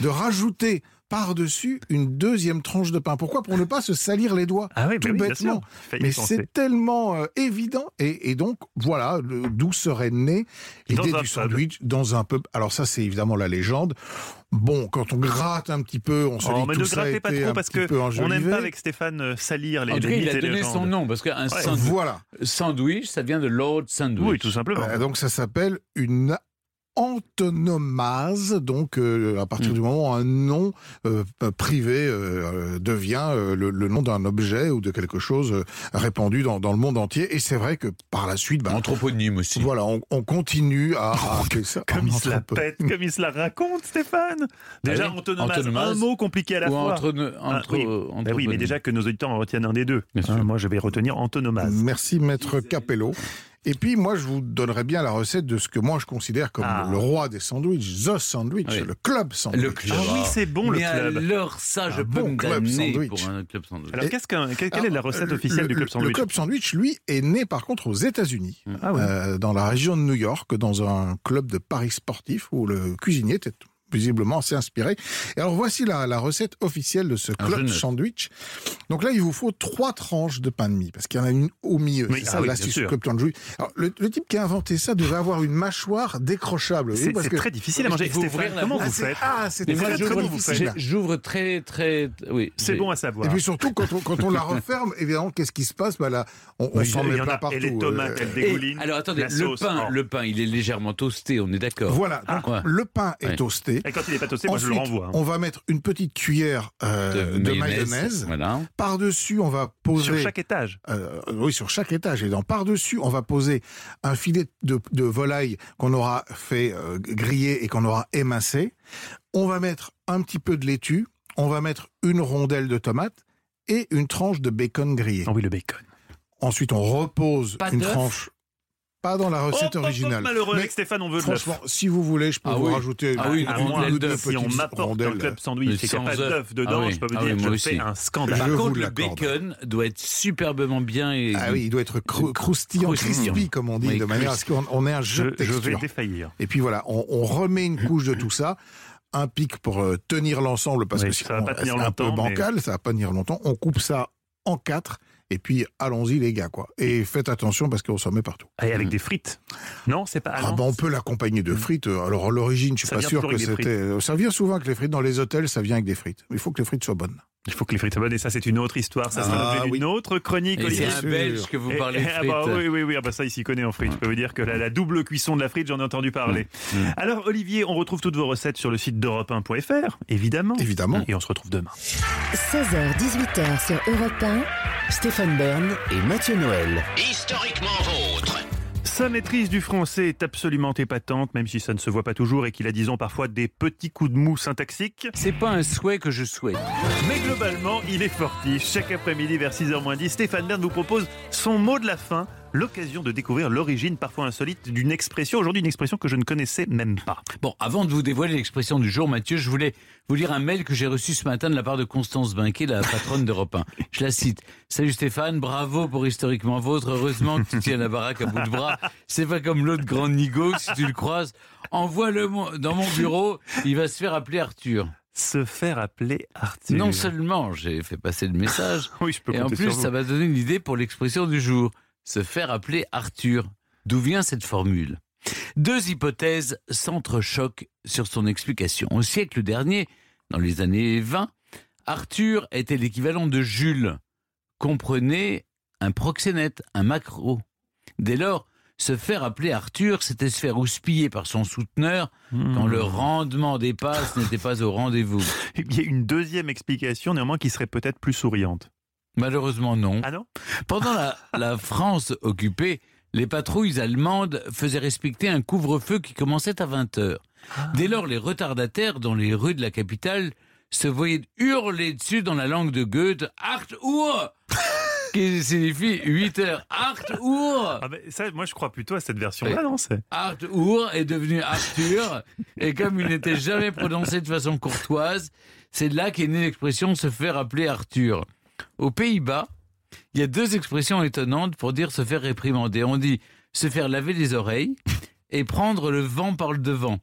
de rajouter par-dessus une deuxième tranche de pain. Pourquoi? Pour ne pas se salir les doigts. Ah oui, bah tout oui, bêtement. Mais c'est tellement euh, évident. Et, et donc, voilà d'où serait née l'idée du pub. sandwich dans un pub. Alors ça, c'est évidemment la légende. Bon, quand on gratte un petit peu, on se Oh, dit mais que ne tout ça a grattez pas trop un parce que on n'aime pas avec Stéphane euh, salir les En tout cas, il a donné légendes. son nom parce qu'un Ouais. sandwich, Voilà. sandwich, ça vient de Lord Sandwich. Oui, tout simplement. Euh, donc ça s'appelle une antonomase, donc euh, à partir Mm. du moment où un nom euh, privé euh, devient euh, le, le nom d'un objet ou de quelque chose euh, répandu dans, dans le monde entier. Et c'est vrai que par la suite, bah, Anthroponyme aussi. voilà, on, on continue à, à appeler ça Comme il se la pète, comme il se la raconte, Stéphane. Déjà, Ah oui, antonomase, antonomase. un mot compliqué à la Ou fois. entre, Ah, entre, oui. Bah mais déjà que nos auditeurs en retiennent un des deux. Hein, moi, je vais retenir antonomase. Merci maître Capello. Et puis moi, je vous donnerai bien la recette de ce que moi je considère comme Ah. le roi des sandwichs, The Sandwich, Oui. le club sandwich. Le club. Ah oui, c'est bon, le mais club. alors ça, je Un peux bon me club sandwich. pour un club sandwich. Alors, qu'est-ce quelle, est la recette officielle le- du club Le sandwich club sandwich, lui, est né par contre aux États-Unis, Ah oui. euh, dans la région de New York, dans un club de paris sportif où le cuisinier était visiblement assez inspiré. Et alors voici la, la recette officielle de ce club sandwich. Donc là, il vous faut trois tranches de pain de mie, parce qu'il y en a une au milieu. Oui, c'est ah ça oui, l'astuce du club sandwich. Alors, le, le type qui a inventé ça devait avoir une mâchoire décrochable. vous C'est parce c'est que- très difficile à manger. Stéphane, ouvrir la comment Ah, vous c'est- faites Ah, c'est très, difficile. j'ouvre très, très, oui. C'est bon à savoir. Et puis surtout, quand on, quand on la referme, évidemment, qu'est-ce qui se passe? Bah là, On, on Oui, s'en met a- partout. Et les tomates, euh, elles Et, dégoulinent. alors attendez, le pain, le pain, il est légèrement toasté, on est d'accord. Voilà, Ah, le pain est Ouais. Et quand il n'est pas toasté, moi je le renvoie. hein. on va mettre une petite cuillère euh, de, mayonnaise. Voilà. Par-dessus, on va poser... Sur chaque étage. Euh, oui, sur chaque étage. Et dans par-dessus, on va poser un filet de, de volaille qu'on aura fait euh, griller et qu'on aura émincé. On va mettre un petit peu de laitue. On va mettre une rondelle de tomate et une tranche de bacon grillé. Ah oui, le bacon. Ensuite, on repose Pas une tranche. Pas dans la recette Oh, oh, oh, originale. malheureux Mais avec Stéphane, on veut de. Franchement, si vous voulez, je peux Ah vous oui. rajouter Ah oui, une, une si on m'apporte un club sandwich et qu'il n'y a pas d'œuf dedans, Ah oui. je peux vous Ah dire oui, que aussi. un scandale. Par contre, le bacon doit être superbement bien et Ah oui, il doit être crou- croustillant, Croustillant. crispy, comme on dit, Oui, de manière à ce qu'on on ait un jeu de Je, je vais texture. défaillir. Et puis voilà, on, on remet une couche de tout ça, un pic pour euh, tenir l'ensemble, parce Oui, que tenir c'est un peu longtemps, mais- bancal, ça va pas tenir longtemps. On coupe ça en quatre, et puis allons-y les gars, quoi. Et faites attention parce qu'on s'en met partout. Et avec des frites. Non, c'est pas. Ah bah, on peut l'accompagner de frites. Alors à l'origine, je suis Ça pas sûr que c'était. euh, Ça vient souvent avec les frites dans les hôtels, ça vient avec des frites. Il faut que les frites soient bonnes. Il faut que les frites soient bonnes et ça c'est une autre histoire. Ça sera Ah, l'objet d'une oui. autre chronique. C'est un Belge que vous Et- parlez de [laughs] ah bah oui, oui, oui. Ah bah ça, il s'y connaît en frites. Je peux vous dire que la, la double cuisson de la frite, j'en ai entendu parler. Mm. Alors, Olivier, on retrouve toutes vos recettes sur le site d'europe1.fr, évidemment. Évidemment. Et on se retrouve demain. 16h-18h sur Europe 1. Stéphane Bern et Mathieu Noël. Historiquement vôtre. Sa maîtrise du français est absolument épatante, même si ça ne se voit pas toujours et qu'il a, disons, parfois des petits coups de mou syntaxiques. c'est pas un souhait que je souhaite. Mais globalement, il est fortiche. Chaque après-midi, vers 6h10, Stéphane Bern vous propose son mot de la fin, l'occasion de découvrir l'origine parfois insolite d'une expression. Aujourd'hui, une expression que je ne connaissais même pas. Bon, avant de vous dévoiler l'expression du jour, Mathieu, je voulais vous lire un mail que j'ai reçu ce matin de la part de Constance Binquet, la patronne d'Europe 1. Je la cite. Salut Stéphane, bravo pour Historiquement Vôtre. Heureusement que tu tiens la baraque à bout de bras. C'est pas comme l'autre grand nigo, si tu le croises. Envoie-le dans mon bureau, il va se faire appeler Arthur. Se faire appeler Arthur. Non seulement j'ai fait passer le message, [laughs] Oui, je peux et en plus ça m'a donné une idée pour l'expression du jour. Se faire appeler Arthur. D'où vient cette formule? Deux hypothèses s'entrechoquent sur son explication. Au siècle dernier, dans les années 20, Arthur était l'équivalent de Jules. Comprenez un proxénète, un macro. Dès lors, se faire appeler Arthur, c'était se faire houspiller par son souteneur quand le rendement des passes n'était pas au rendez-vous. [laughs] Il y a une deuxième explication, néanmoins, qui serait peut-être plus souriante. Malheureusement, non. Ah non Pendant la, [laughs] la France occupée, les patrouilles allemandes faisaient respecter un couvre-feu qui commençait à 20 heures. Dès lors, les retardataires dans les rues de la capitale se voyaient hurler dessus dans la langue de Goethe Acht Uhr [laughs] qui signifie 8 heures. Uhr ah ça, Moi, je crois plutôt à cette version-là, non est devenu Arthur, et comme il n'était jamais prononcé de façon courtoise, c'est là qu'est née l'expression se faire appeler Arthur. Aux Pays-Bas, il y a deux expressions étonnantes pour dire se faire réprimander. On dit se faire laver les oreilles et prendre le vent par le devant.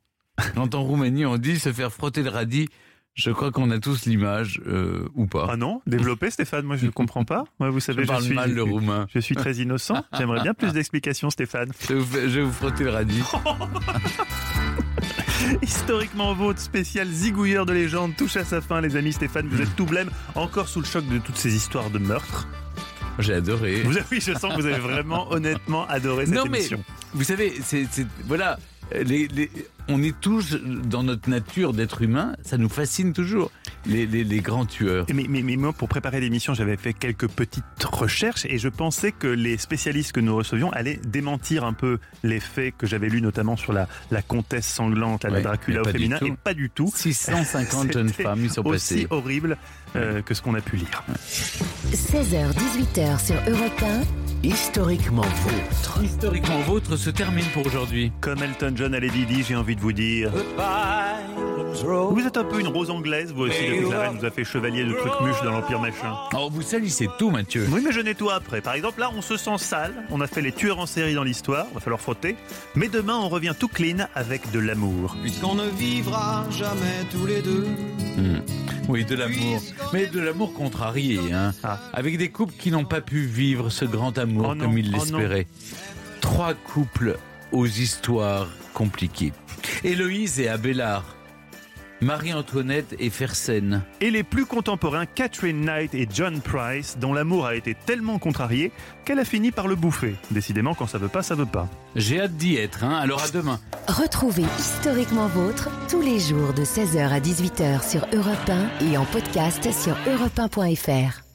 Quand en Roumanie, on dit se faire frotter le radis. Je crois qu'on a tous l'image, euh, ou pas. Ah non Développé, Stéphane Moi, je ne comprends pas. Moi, vous savez, Je parle suis, mal le roumain. je suis très innocent. J'aimerais bien plus d'explications, Stéphane. [laughs] Je vais vous, fais- je vais vous frotter le radis. [laughs] [laughs] Historiquement vôtre, spécial zigouilleur de légende, touche à sa fin, les amis. Stéphane, vous êtes tout blême, encore sous le choc de toutes ces histoires de meurtre. J'ai adoré. Vous avez, oui, je sens que vous avez vraiment, [laughs] honnêtement adoré cette non, mais émission. vous savez, c'est c'est- voilà, les, les- on est tous dans notre nature d'être humain, ça nous fascine toujours, les, les- les grands tueurs. Mais, mais, mais moi, pour préparer l'émission, j'avais fait quelques petites recherches et je pensais que les spécialistes que nous recevions allaient démentir un peu les faits que j'avais lus, notamment sur la, la comtesse sanglante, à la Ouais, Dracula au féminin, et pas du tout. 650 jeunes femmes, sont aussi passés. horrible euh, que ce qu'on a pu lire. 16h-18h sur Europe 1. Historiquement vôtre. Historiquement vôtre se termine pour aujourd'hui. Comme Elton John à Lady Di, j'ai envie de vous dire. Vous êtes un peu une rose anglaise, vous aussi, depuis que la reine nous a fait chevalier de trucs mûches dans l'Empire machin. Oh, vous salissez tout, Mathieu. Oui, mais je nettoie après. Par exemple, là, on se sent sale. On a fait les tueurs en série dans l'histoire. Va falloir frotter. Mais demain, on revient tout clean avec de l'amour. Puisqu'on ne vivra jamais tous les deux. Hmm. Oui, de l'amour. Mais de l'amour contrarié, hein. Ah. Avec des couples qui n'ont pas pu vivre ce grand amour Oh non, comme ils oh l'espéraient. Trois couples aux histoires compliquées. Héloïse et Abélard. Marie-Antoinette et Fersen. Et les plus contemporains, Catherine Knight et John Price, dont l'amour a été tellement contrarié qu'elle a fini par le bouffer. Décidément, quand ça veut pas, ça veut pas. J'ai hâte d'y être, hein. Alors à demain. Retrouvez Historiquement Vôtre tous les jours de 16h à 18h sur Europe 1 et en podcast sur europe1.fr.